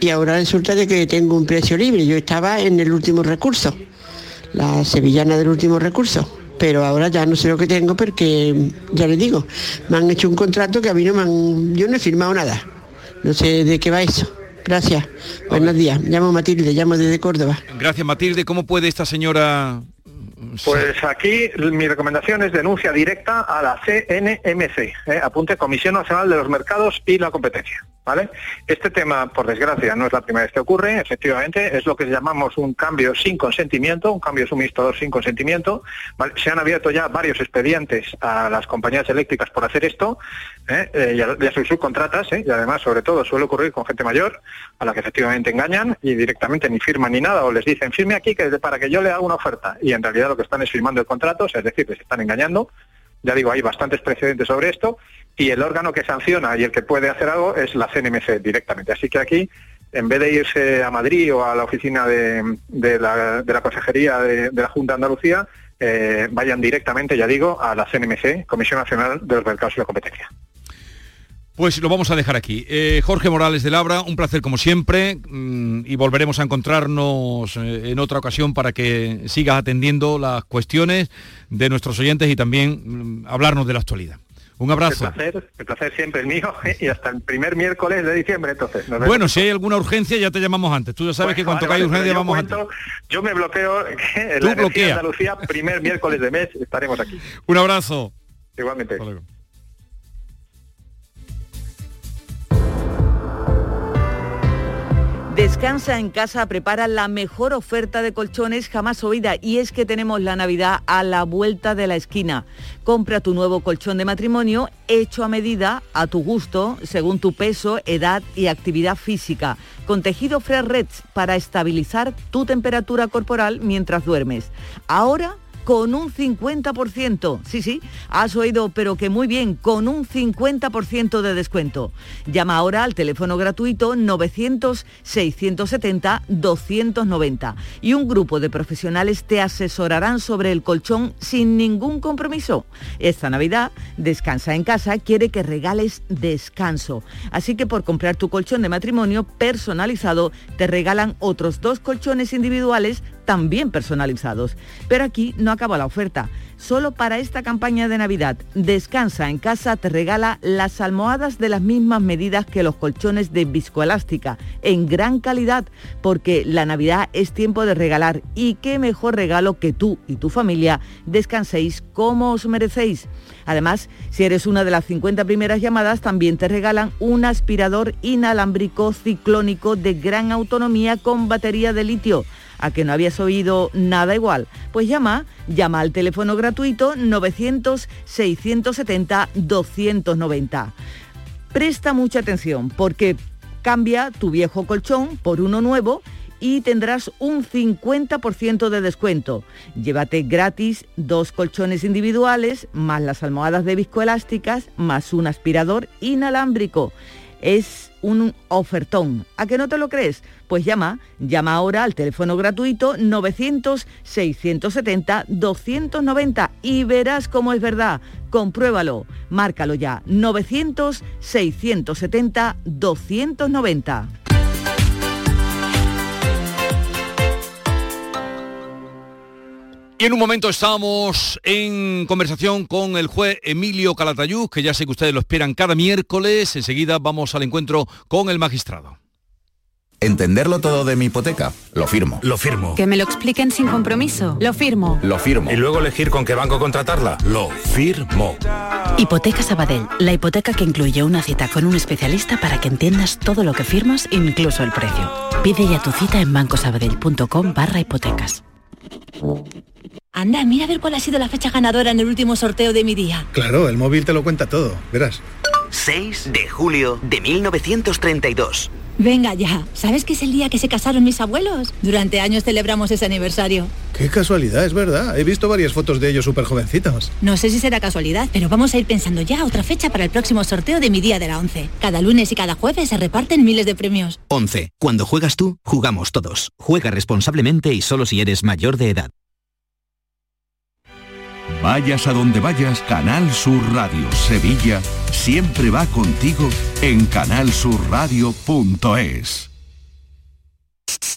y ahora resulta de que tengo un precio libre. Yo estaba en el último recurso, la sevillana del último recurso. Pero ahora ya no sé lo que tengo porque, ya les digo, me han hecho un contrato que a mí no me han... Yo no he firmado nada. No sé de qué va eso. Gracias. Buenos días. Llamo Matilde, llamo desde Córdoba. Gracias, Matilde. ¿Cómo puede esta señora Pues aquí mi recomendación es denuncia directa a la CNMC, ¿eh? apunte Comisión Nacional de los Mercados y la Competencia. ¿Vale? Este tema, por desgracia, no es la primera vez que ocurre, efectivamente, es lo que llamamos un cambio sin consentimiento, un cambio suministrador sin consentimiento. Se han abierto ya varios expedientes a las compañías eléctricas por hacer esto, ¿eh? Eh, ya, ya sus subcontratas, ¿eh? y además, sobre todo, suele ocurrir con gente mayor, a la que efectivamente engañan y directamente ni firman ni nada, o les dicen, firme aquí que para que yo le haga una oferta, y en realidad lo que están es firmando el contrato, es decir, les están engañando. Ya digo, hay bastantes precedentes sobre esto, y el órgano que sanciona y el que puede hacer algo es la CNMC directamente. Así que aquí, en vez de irse a Madrid o a la oficina de, la, Consejería de, la Junta de Andalucía, eh, vayan directamente, ya digo, a la CNMC, Comisión Nacional de los Mercados y la Competencia. Pues lo vamos a dejar aquí. Eh, Jorge Morales de Labra, un placer como siempre mm, y volveremos a encontrarnos eh, en otra ocasión para que sigas atendiendo las cuestiones de nuestros oyentes y también mm, hablarnos de la actualidad. Un abrazo. El placer, el placer siempre el mío *laughs* y hasta el primer miércoles de diciembre entonces. Bueno, si hay alguna urgencia ya te llamamos antes. Tú ya sabes que cuando hay urgencia vamos antes. Yo me bloqueo *laughs* en la Andalucía, primer miércoles de mes estaremos aquí. *laughs* Un abrazo. Igualmente. Descansa en casa prepara la mejor oferta de colchones jamás oída y es que tenemos la Navidad a la vuelta de la esquina. Compra tu nuevo colchón de matrimonio hecho a medida, a tu gusto, según tu peso, edad y actividad física, con tejido Fresh Reds para estabilizar tu temperatura corporal mientras duermes. Ahora con un 50%. Sí, sí, has oído, pero que muy bien, con un 50% de descuento. Llama ahora al teléfono gratuito 900-670-290 y un grupo de profesionales te asesorarán sobre el colchón sin ningún compromiso. Esta Navidad, Descansa en casa quiere que regales descanso. Así que por comprar tu colchón de matrimonio personalizado, te regalan otros dos colchones individuales también personalizados. Pero aquí no acaba la oferta. Solo para esta campaña de Navidad, Descansa en casa te regala las almohadas de las mismas medidas que los colchones de viscoelástica, en gran calidad, porque la Navidad es tiempo de regalar y qué mejor regalo que tú y tu familia descanséis como os merecéis. Además, si eres una de las 50 primeras llamadas, también te regalan un aspirador inalámbrico ciclónico de gran autonomía con batería de litio ¿A que no habías oído nada igual? Pues llama, llama al teléfono gratuito 900-670-290. Presta mucha atención porque cambia tu viejo colchón por uno nuevo y tendrás un 50% de descuento. Llévate gratis dos colchones individuales, más las almohadas de viscoelásticas, más un aspirador inalámbrico. Es un ofertón. ¿A que no te lo crees? Pues llama, llama ahora al teléfono gratuito 900-670-290 y verás cómo es verdad. Compruébalo, márcalo ya, 900-670-290. Y en un momento estamos en conversación con el juez Emilio Calatayud, que ya sé que ustedes lo esperan cada miércoles. Enseguida vamos al encuentro con el magistrado. ¿Entenderlo todo de mi hipoteca? Lo firmo. Lo firmo. Que me lo expliquen sin compromiso. Lo firmo. Lo firmo. Y luego elegir con qué banco contratarla. Lo firmo. Hipoteca Sabadell. La hipoteca que incluye una cita con un especialista para que entiendas todo lo que firmas, incluso el precio. Pide ya tu cita en bancosabadell.com barra hipotecas. Anda, mira a ver cuál ha sido la fecha ganadora en el último sorteo de mi día. Claro, el móvil te lo cuenta todo, verás. 6 de julio de 1932. Venga ya, ¿sabes que es el día que se casaron mis abuelos? Durante años celebramos ese aniversario. Qué casualidad, es verdad. He visto varias fotos de ellos súper jovencitos. No sé si será casualidad, pero vamos a ir pensando ya otra fecha para el próximo sorteo de mi día de la 11. Cada lunes y cada jueves se reparten miles de premios. 11. Cuando juegas tú, jugamos todos. Juega responsablemente y solo si eres mayor de edad. Vayas a donde vayas, Canal Sur Radio Sevilla siempre va contigo en canalsurradio.es.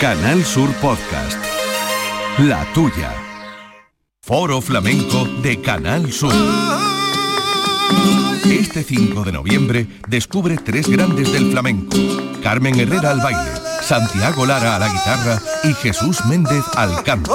Canal Sur Podcast. La tuya. Foro Flamenco de Canal Sur. Este 5 de noviembre descubre tres grandes del flamenco. Carmen Herrera al baile, Santiago Lara a la guitarra y Jesús Méndez al canto.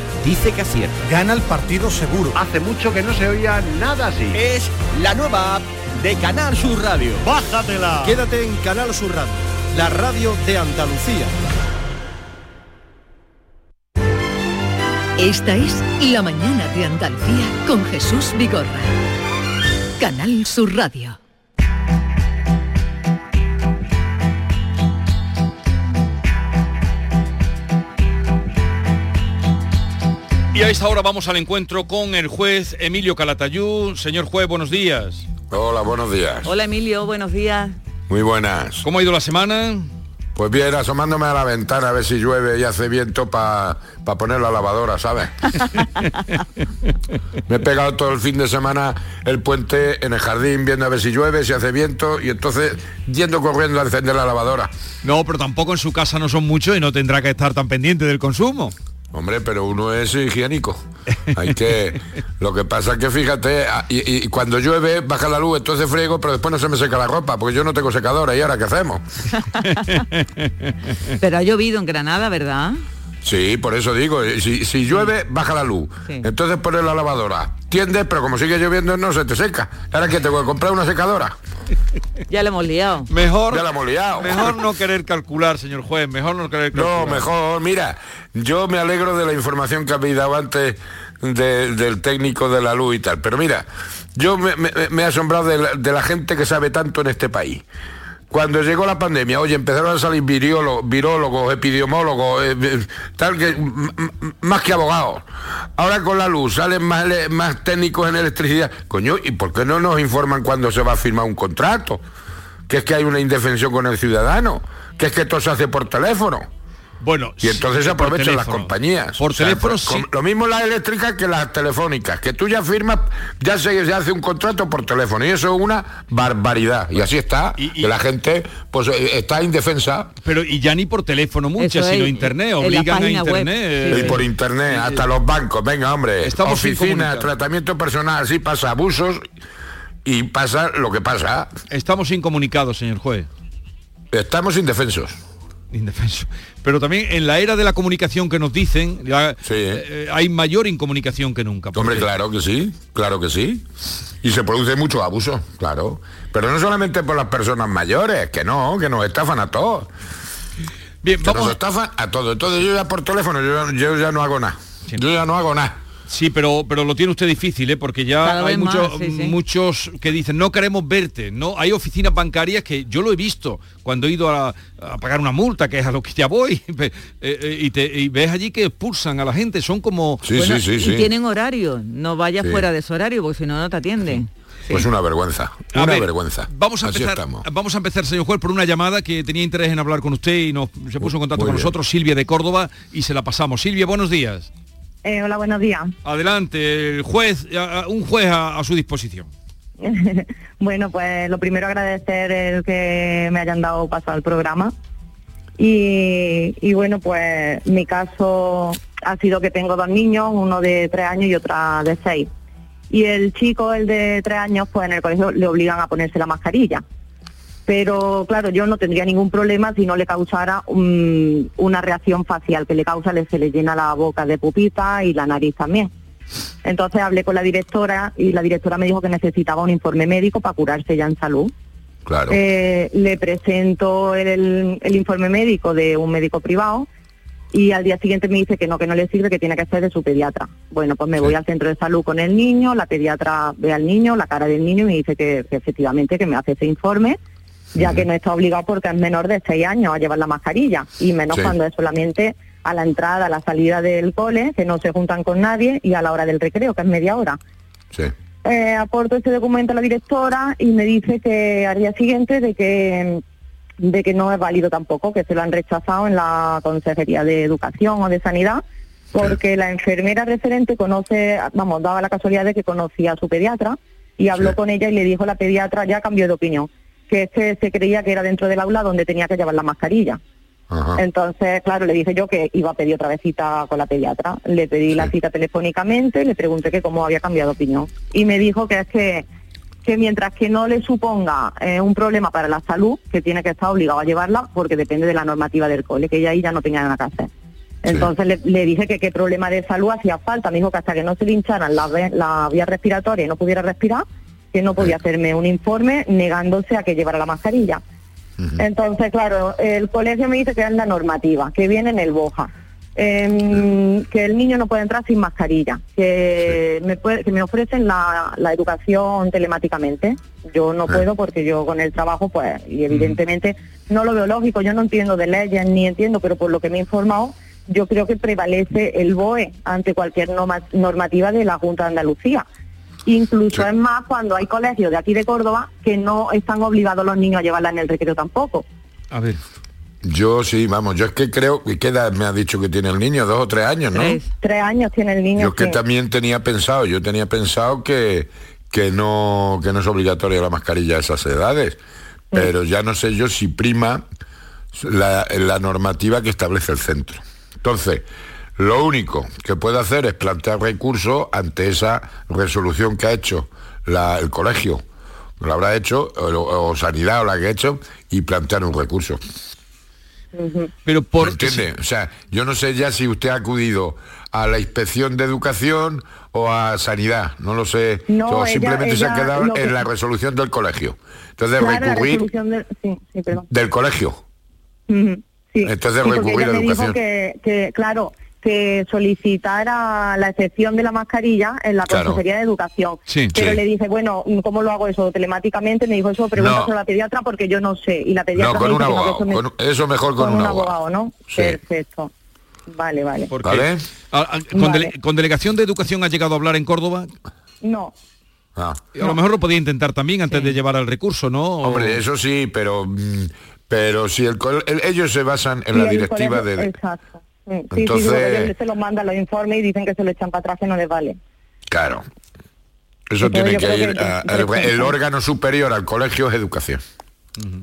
dice que acierta. Gana el partido seguro. Hace mucho que no se oía nada así. Es la nueva app de Canal Sur Radio. ¡Bájatela! Quédate en Canal Sur Radio, la radio de Andalucía. Esta es La Mañana de Andalucía con Jesús Vigorra. Canal Sur Radio. Y a esta hora vamos al encuentro con el juez Emilio Calatayú. Señor juez, buenos días. Hola, buenos días. Hola Emilio, buenos días. Muy buenas. ¿Cómo ha ido la semana? Pues bien, asomándome a la ventana a ver si llueve y hace viento para poner la lavadora, ¿sabes? *laughs* Me he pegado todo el fin de semana el puente en el jardín viendo a ver si llueve, si hace viento y entonces yendo corriendo a encender la lavadora. No, pero tampoco en su casa no son muchos y no tendrá que estar tan pendiente del consumo. Hombre, pero uno es higiénico. Hay que. Lo que pasa es que fíjate, y, y, cuando llueve baja la luz, entonces friego, pero después no se me seca la ropa, porque yo no tengo secadora. ¿Y ahora qué hacemos? *laughs* pero ha llovido en Granada, ¿verdad? Sí, por eso digo, si, si llueve, baja la luz. Sí. Entonces pones la lavadora. Tiendes, pero como sigue lloviendo no se te seca. Ahora que tengo que comprar una secadora. Ya le hemos liado. Mejor, ya la hemos liado. Mejor no querer calcular, señor juez. Mejor no querer calcular. No, mejor. Mira, yo me alegro de la información que habéis dado antes de, del técnico de la luz y tal. Pero mira, yo me, me, me he asombrado de la, de la gente que sabe tanto en este país. Cuando llegó la pandemia, oye, empezaron a salir virólogos, virólogos epidemiólogos, eh, tal que más que abogados. Ahora con la luz salen más, más técnicos en electricidad. Coño, ¿y por qué no nos informan cuando se va a firmar un contrato? Que es que hay una indefensión con el ciudadano, que es que esto se hace por teléfono. Bueno, y entonces sí, aprovechan las compañías. Por o sea, teléfono, por, sí. Lo mismo las eléctricas que las telefónicas, que tú ya firmas, ya se, se hace un contrato por teléfono y eso es una barbaridad. Y así está, Y- y- que la gente pues eh, está indefensa. Pero y ya ni por teléfono muchas, sino es, internet, en la obligan a internet. Y por internet, hasta los bancos, venga hombre, Estamos oficina, tratamiento personal, así pasa abusos y pasa lo que pasa. Estamos incomunicados, señor juez. Estamos indefensos. Indefenso. Pero también en la era de la comunicación que nos dicen, ya, eh, hay mayor incomunicación que nunca. Hombre, claro que sí, claro que sí. Y se produce mucho abuso, claro. Pero no solamente por las personas mayores, que no, que nos estafan a todos. Bien, que nos estafan a todos. Entonces yo ya por teléfono, yo, yo ya no hago nada. Yo ya no hago nada. Sí, pero, pero lo tiene usted difícil, ¿eh? porque ya Cada hay más, muchos, sí, sí. muchos que dicen no queremos verte. No, hay oficinas bancarias que yo lo he visto cuando he ido a, a pagar una multa, que es a lo que ya voy, *laughs* eh, eh, y, te, y ves allí que expulsan a la gente. Son como Bueno, y tienen horario, no vayas Sí. fuera de ese horario porque si no no te atienden. Pues una vergüenza, A una ver, vergüenza. Vamos a, Así empezar, estamos. vamos a empezar, señor juez, por una llamada que tenía interés en hablar con usted y nos, se puso en contacto muy con bien. nosotros, Silvia de Córdoba, y se la pasamos. Silvia, buenos días. Eh, hola, buenos días. Adelante, el juez, a- un juez a, a su disposición. *laughs* bueno, pues lo primero agradecer el que me hayan dado paso al programa. Y, y bueno, pues mi caso ha sido que tengo dos niños, uno de tres años y otra de seis. Y el chico, el de tres años, pues en el colegio le obligan a ponerse la mascarilla. Pero claro, yo no tendría ningún problema si no le causara un- una reacción facial que le causa, le, se le llena la boca de pupita y la nariz también. Entonces hablé con la directora y la directora me dijo que necesitaba un informe médico para curarse ya en salud. Claro. Eh, le presento el, el informe médico de un médico privado y al día siguiente me dice que no, que no le sirve, que tiene que ser de su pediatra. Bueno, pues me voy al centro de salud con el niño, la pediatra ve al niño, la cara del niño y me dice que, que efectivamente que me hace ese informe, ya que no está obligado porque es menor de 6 años a llevar la mascarilla y menos Sí. cuando es solamente a la entrada, a la salida del cole, que no se juntan con nadie y a la hora del recreo, que es media hora. Sí. Eh, aporto ese documento a la directora y me dice que al día siguiente de que de que no es válido tampoco, que se lo han rechazado en la Consejería de Educación o de Sanidad, porque la enfermera referente conoce, vamos, daba la casualidad de que conocía a su pediatra y habló con ella y le dijo la pediatra, ya cambió de opinión, que se creía que era dentro del aula donde tenía que llevar la mascarilla. Entonces, claro, le dije yo que iba a pedir otra vez cita con la pediatra. Le pedí la cita telefónicamente, le pregunté que cómo había cambiado opinión. Y me dijo que es que, que mientras que no le suponga eh, un problema para la salud, que tiene que estar obligado a llevarla porque depende de la normativa del cole, que ella ahí ya no tenía nada que hacer. Entonces le, le dije que qué problema de salud hacía falta. Me dijo que hasta que no se le hincharan la, ve- la vía respiratoria y no pudiera respirar, que no podía hacerme un informe negándose a que llevara la mascarilla. Entonces, claro, el colegio me dice que es la normativa, que viene en el BOJA, em, que el niño no puede entrar sin mascarilla, que, me, puede- que me ofrecen la, la educación telemáticamente. Yo no puedo porque yo con el trabajo, pues, y evidentemente no lo veo lógico, yo no entiendo de leyes ni entiendo, pero por lo que me he informado, yo creo que prevalece el BOE ante cualquier norma- normativa de la Junta de Andalucía. Incluso es más cuando hay colegios de aquí de Córdoba que no están obligados los niños a llevarla en el recreo tampoco. A ver. Yo sí, vamos, yo es que creo, ¿y qué edad me ha dicho que tiene el niño? Dos o tres años, ¿no? Tres años tiene el niño. Yo que sí. también tenía pensado, yo tenía pensado que, que no que no es obligatoria la mascarilla a esas edades, pero ya no sé yo si prima la, la normativa que establece el centro. Entonces, lo único que puede hacer es plantear recurso ante esa resolución que ha hecho la- el colegio, lo habrá hecho, o, o sanidad o la que ha hecho, y plantear un recurso. Pero por... ¿Entiende? O sea, yo no sé ya si usted ha acudido a la inspección de educación o a sanidad, no lo sé. No, o ella- simplemente se ha quedado que- en la resolución del colegio. Entonces Claro, la recurrir resolución del- sí, sí, perdón. del colegio. Ujú, sí. Entonces recurrir a educación. que, que, claro, que solicitara la excepción de la mascarilla en la Claro. Consejería de Educación. Sí, Pero sí. le dije, bueno, ¿cómo lo hago eso telemáticamente? Me dijo eso, pregúntaselo No. a la pediatra porque yo no sé. Y la pediatra No, con me un abogado. que eso, me- con un- eso mejor con, con un abogado. abogado, ¿no? Sí. Perfecto. Vale, vale. Porque- ¿Vale? Con, Vale. dele- con delegación de educación ha llegado a hablar en Córdoba. No. Ah. A lo mejor lo podía intentar también antes de llevar al recurso, ¿no? O- Hombre, eso sí, pero mm, pero si el, el- ellos se basan en la directiva colegio- de Exacto. Sí, sí, Entonces- sí, ellos se los mandan los informes y dicen que se lo echan para atrás que no les vale. claro. Eso Entonces, tiene que ir que- a- que- el, órgano superior al colegio es educación.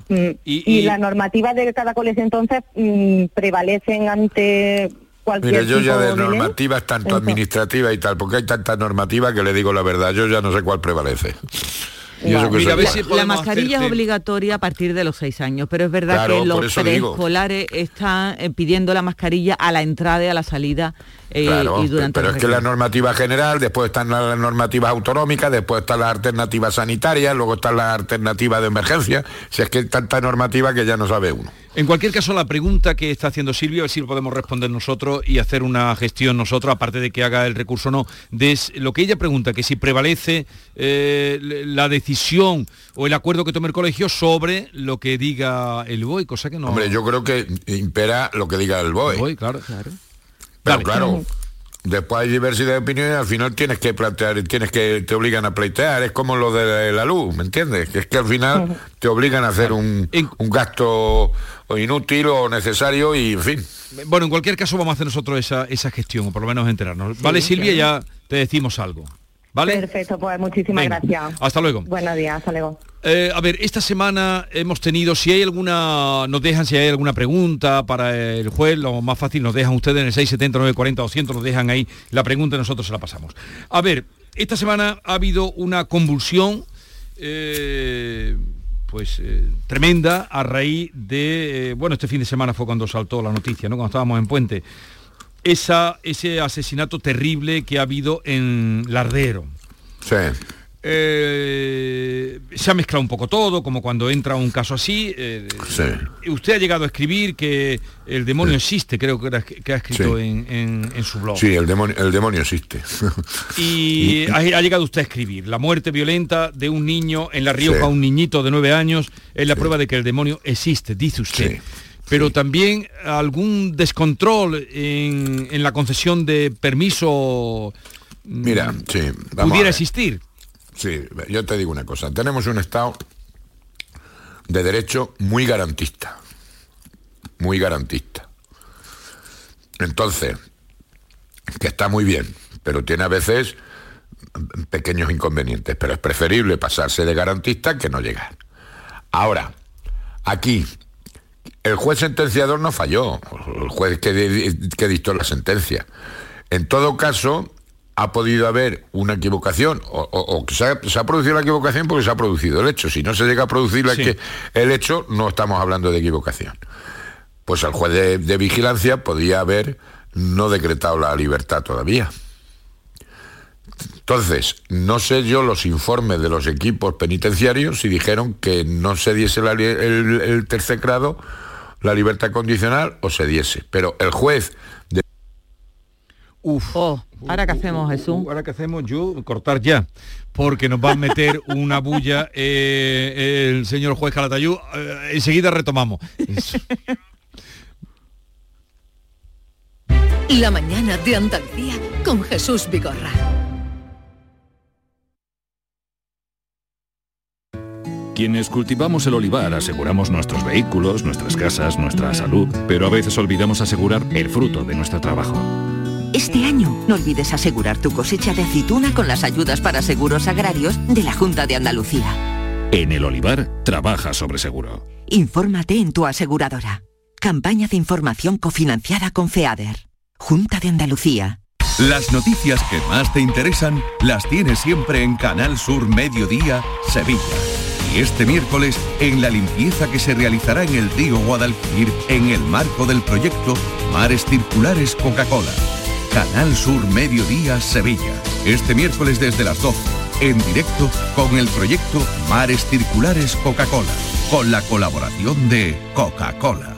Mm. Y, la normativa de cada colegio entonces mm, prevalecen ante cualquier Mire, yo ya de ley? normativas tanto administrativas y tal, porque hay tantas normativas que le digo la verdad, yo ya no sé cuál prevalece. La, mascarilla es obligatoria a partir de los seis años, pero es verdad que los preescolares están eh, pidiendo la mascarilla a la entrada y a la salida eh, y durante pero es que la normativa general, después están las normativas autonómicas, después están las alternativas sanitarias, luego están las alternativas de emergencia, si es que hay tanta normativa que ya no sabe uno. En cualquier caso, la pregunta que está haciendo Silvio, a ver si lo podemos responder nosotros y hacer una gestión nosotros, aparte de que haga el recurso o no, de lo que ella pregunta, que si prevalece eh, la decisión o el acuerdo que tome el colegio sobre lo que diga el BOE, cosa que no... Hombre, yo creo que impera lo que diga el BOE. El BOE claro. claro. Pero claro, después hay diversidad de opiniones, al final tienes que plantear, tienes que, te obligan a pleitear, es como lo de la luz, ¿me entiendes? Que es que al final te obligan a hacer un, un gasto inútil o necesario y en fin. Bueno, en cualquier caso vamos a hacer nosotros esa, esa gestión, o por lo menos enterarnos. vale, Silvia, ya te decimos algo. ¿Vale? Perfecto, pues muchísimas gracias. Hasta luego. Buenos días, hasta luego. Eh, a ver, esta semana hemos tenido, si hay alguna, nos dejan si hay alguna pregunta para el juez, lo más fácil nos dejan ustedes en el 670 940 200, nos dejan ahí la pregunta y nosotros se la pasamos. A ver, esta semana ha habido una convulsión eh, pues eh, tremenda a raíz de, bueno, este fin de semana fue cuando saltó la noticia, ¿no? Cuando estábamos en Puente. Esa, ese asesinato terrible que ha habido en Lardero. Sí. Eh, se ha mezclado un poco todo, como cuando entra un caso así. Eh, usted ha llegado a escribir que el demonio existe, creo que, ha escrito en, su blog. Sí, el demonio, el demonio existe. y, *laughs* ha, llegado usted a escribir, la muerte violenta de un niño en La Rioja, un niñito de nueve años, es la prueba de que el demonio existe, dice usted. Pero también algún descontrol en, la concesión de permiso Mira, mm, sí, pudiera existir. Sí, yo te digo una cosa. Tenemos un Estado de derecho muy garantista. Muy garantista. Entonces, que está muy bien, pero tiene a veces pequeños inconvenientes, pero es preferible pasarse de garantista que no llegar. Ahora, aquí, el juez sentenciador no falló, el juez que, que dictó la sentencia. En todo caso, ha podido haber una equivocación o, que se ha, producido la equivocación porque se ha producido el hecho. Si no se llega a producir el hecho, no estamos hablando de equivocación. Pues el juez de, vigilancia podía haber no decretado la libertad todavía. Entonces, no sé yo los informes de los equipos penitenciarios si dijeron que no se diese el, tercer grado, la libertad condicional, o se diese. Pero el juez de... Uf. Oh. ¿Ahora qué hacemos, Jesús? Ahora qué hacemos, yo cortar ya, porque nos va a meter una bulla *laughs* eh, el señor juez Calatayú. Eh, enseguida retomamos. La mañana de Andalucía con Jesús Vigorra. Quienes cultivamos el olivar aseguramos nuestros vehículos, nuestras casas, nuestra salud, pero a veces olvidamos asegurar el fruto de nuestro trabajo. Este año no olvides asegurar tu cosecha de aceituna con las ayudas para seguros agrarios de la Junta de Andalucía. En el olivar trabaja sobre seguro. Infórmate en tu aseguradora. Campaña de información cofinanciada con FEADER. Junta de Andalucía. Las noticias que más te interesan las tienes siempre en Canal Sur Mediodía, Sevilla. Y este miércoles en la limpieza que se realizará en el río Guadalquivir en el marco del proyecto Mares Circulares Coca-Cola Canal Sur Mediodía Sevilla. Este miércoles desde las 12, en directo con el proyecto Mares Circulares Coca-Cola, con la colaboración de Coca-Cola.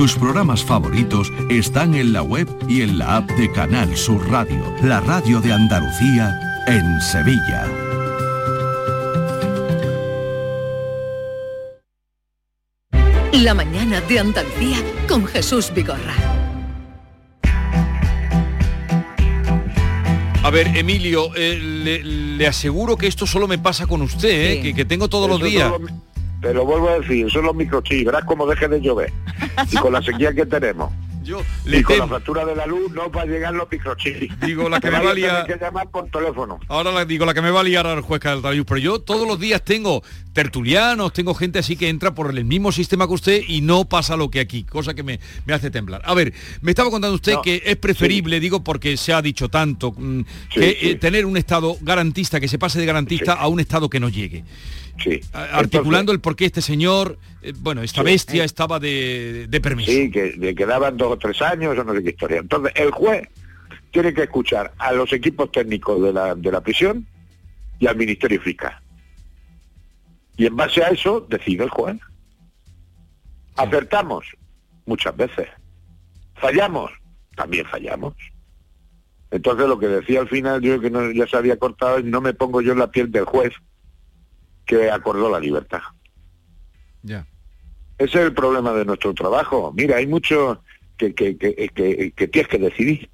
Tus programas favoritos están en la web y en la app de Canal Sur Radio, la radio de Andalucía en Sevilla. La mañana de Andalucía con Jesús Vigorra. A ver, Emilio, eh, le, aseguro que esto solo me pasa con usted, eh, que, tengo todos los días. Te lo vuelvo a decir, son los microchips, verás cómo deje de llover. Y con la sequía que tenemos. *laughs* Yo y con la factura de la luz no va a llegar los microchips. Digo, la *laughs* que me vas a valía- tener que llamar por teléfono. Ahora le digo la que me va a liar al juez Calatayud, pero yo todos los días tengo tertulianos, tengo gente así que entra por el mismo sistema que usted y no pasa lo que aquí, cosa que me, me hace temblar. A ver, me estaba contando usted No, que es preferible, digo porque se ha dicho tanto, mm, Sí, que sí. eh, tener un Estado garantista, que se pase de garantista a un Estado que no llegue. Sí. Articulando el por qué este señor, eh, bueno, esta Sí. bestia estaba de, de permiso. Sí, que le quedaban dos o tres años o no sé qué historia. Entonces, el juez tiene que escuchar a los equipos técnicos de la, de la prisión y al Ministerio Fiscal. Y en base a eso decide el juez. Acertamos muchas veces. Fallamos, también fallamos. Entonces lo que decía al final yo que no, ya se había cortado no me pongo yo en la piel del juez que acordó la libertad. Ya. Ese es el problema de nuestro trabajo. Mira, hay mucho que, que, que, que- que tienes que decidir.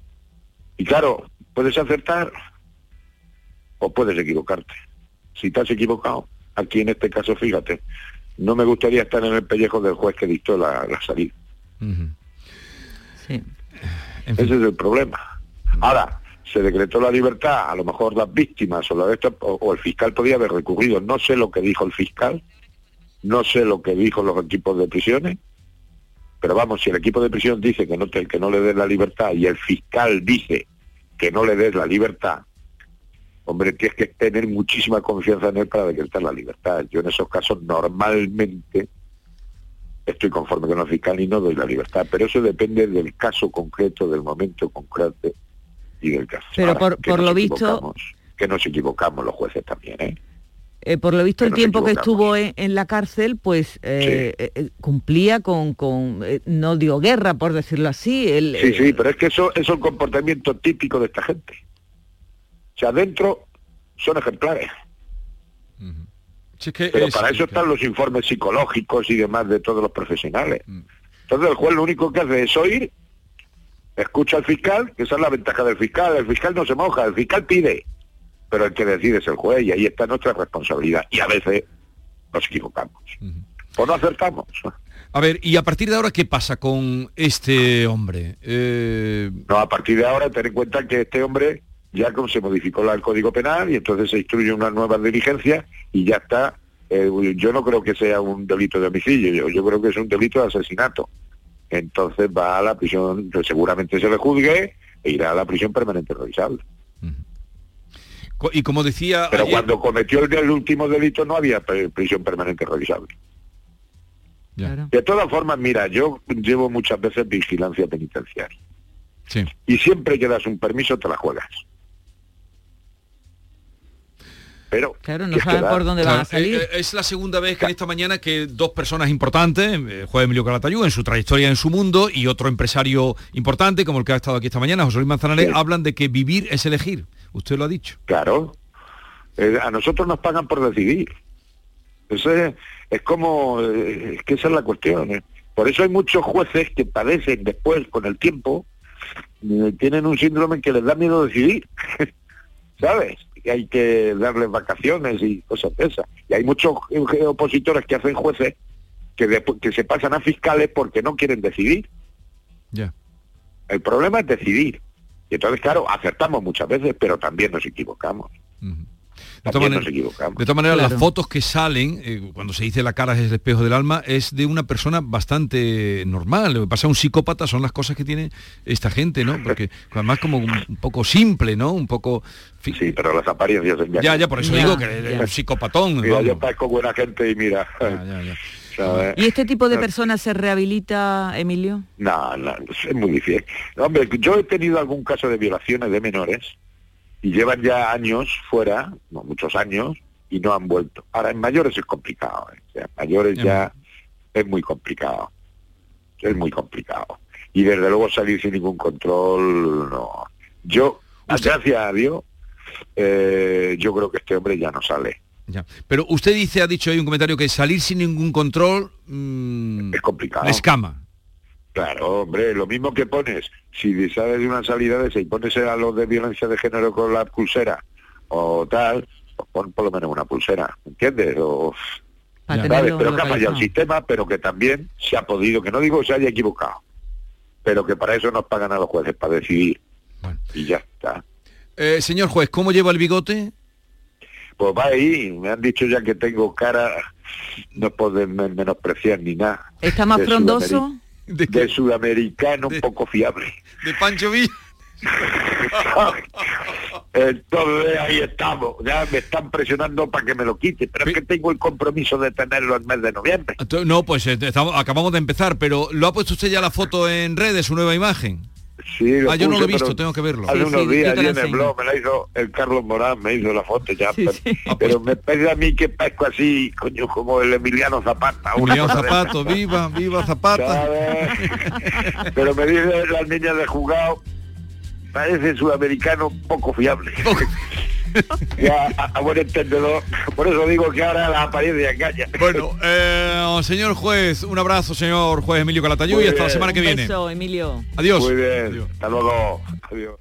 Y claro, puedes acertar o puedes equivocarte. Si te has equivocado, aquí en este caso, fíjate, no me gustaría estar en el pellejo del juez que dictó la, la salida. Ese es el problema. Ahora, se decretó la libertad, a lo mejor las víctimas o, el fiscal podía haber recurrido. No sé lo que dijo el fiscal, no sé lo que dijo los equipos de prisiones, pero vamos, si el equipo de prisión dice que no, te- que no le des la libertad y el fiscal dice que no le des la libertad, hombre, tienes que tener muchísima confianza en él para decretar la libertad. Yo en esos casos normalmente estoy conforme con el fiscal y no doy la libertad, pero eso depende del caso concreto, del momento concreto y del caso. Pero Ahora, por- lo visto- que nos equivocamos los jueces también, ¿eh? Eh, por lo visto el tiempo que estuvo en, en la cárcel, pues eh, eh, eh, cumplía con, con eh, no dio guerra, por decirlo así. el- Sí, sí, pero es que eso, es el comportamiento típico de esta gente. O sea, adentro son ejemplares. Que Pero es- para eso están los informes psicológicos y demás de todos los profesionales. Mm. Entonces el juez lo único que hace es oír, escucha al fiscal, que esa es la ventaja del fiscal. El fiscal no se moja, el fiscal pide, pero el que decide es el juez y ahí está nuestra responsabilidad. Y a veces nos equivocamos. O no acertamos. A ver, y a partir de ahora, ¿qué pasa con este hombre? Eh, No, a partir de ahora ten en cuenta que este hombre ya como se modificó el Código Penal y entonces se instruye una nueva diligencia y ya está. eh, yo no creo que sea un delito de homicidio, yo, yo creo que es un delito de asesinato. Entonces va a la prisión, seguramente se le juzgue e irá a la prisión permanente revisable. y como decía... Pero ayer- cuando cometió el, el último delito no había prisión permanente revisable. De todas formas, mira, yo llevo muchas veces vigilancia penitenciaria. Sí. Y siempre que das un permiso te la juegas. Pero claro, no saben por dónde van a Claro, salir. eh, eh, es la segunda vez que en esta mañana que dos personas importantes, eh, juez Emilio Calatayud, en su trayectoria en su mundo, y otro empresario importante, como el que ha estado aquí esta mañana, José Luis Manzanares, Sí. hablan de que vivir es elegir. Usted lo ha dicho. Claro. Eh, a nosotros nos pagan por decidir. Eso es, es como, eh, es que esa es la cuestión. ¿eh? Por eso hay muchos jueces que padecen después, con el tiempo, tienen un síndrome que les da miedo decidir. *laughs* ¿Sabes? Y hay que darles vacaciones y cosas de esas. Y hay muchos opositores que hacen jueces que, después, que se pasan a fiscales porque no quieren decidir. Ya. El problema es decidir. Y entonces, claro, acertamos muchas veces, pero también nos equivocamos. De todas maneras, nos equivocamos. de todas maneras, Claro. las fotos que salen, eh, cuando se dice la cara es el espejo del alma, es de una persona bastante normal. Lo que pasa un psicópata son las cosas que tiene esta gente, ¿no? Porque *laughs* además como un, un poco simple, ¿no? Un poco... Sí, pero las apariencias engañan. Ya, ya, por eso Ya, digo que ya. es un psicopatón. Mira, vamos. yo parezco buena gente y mira. *laughs* ¿Y este tipo de personas se rehabilita, Emilio? No, no, es muy difícil. Hombre, yo he tenido algún caso de violaciones de menores y llevan ya años fuera, no, muchos años, y no han vuelto. Ahora, en mayores es complicado. ¿eh? O sea, en mayores ya es muy complicado. Es muy complicado. Y desde luego salir sin ningún control, no. Yo, gracias a Dios, eh, yo creo que este hombre ya no sale. Ya. Pero usted dice, ha dicho ahí un comentario que salir sin ningún control es complicado. escama. Claro, hombre, lo mismo que pones, si sales de una salida de esa y pones a los de violencia de género con la pulsera o tal, pues pon por lo menos una pulsera, ¿entiendes? O, ¿sabes? Pero que ha fallado el sistema, pero que también se ha podido, que no digo que se haya equivocado, pero que para eso nos pagan a los jueces, para decidir. Y ya está. Eh, señor juez, ¿cómo lleva el bigote? Pues va ahí, me han dicho ya que tengo cara, no pueden men- menospreciar ni nada. ¿Está más frondoso? De, sudamericano un poco fiable. De Pancho Villa. *laughs* Entonces ahí estamos, ya me están presionando para que me lo quite, pero es que tengo el compromiso de tenerlo el mes de noviembre. No, pues eh, estamos- acabamos de empezar, pero ¿lo ha puesto usted ya la foto en redes, su nueva imagen? Sí, lo ah, yo no lo he visto, tengo que verlo. Hace unos días allí en el blog me la hizo el Carlos Morán, me hizo la foto ya. pero *laughs* pero me parece a mí que parezco así, coño, como el Emiliano Zapata. Emiliano *laughs* Zapato, viva, viva Zapata. *laughs* pero me dicen las niñas de jugado, parece sudamericano poco fiable. *laughs* ya, a, a buen entendedor. Por eso digo que ahora la apariencia engaña. Bueno, eh, señor juez, un abrazo, señor juez Emilio Calatayud, y hasta la semana que Un viene. beso, Emilio. Adiós. Muy bien, hasta luego. Adiós.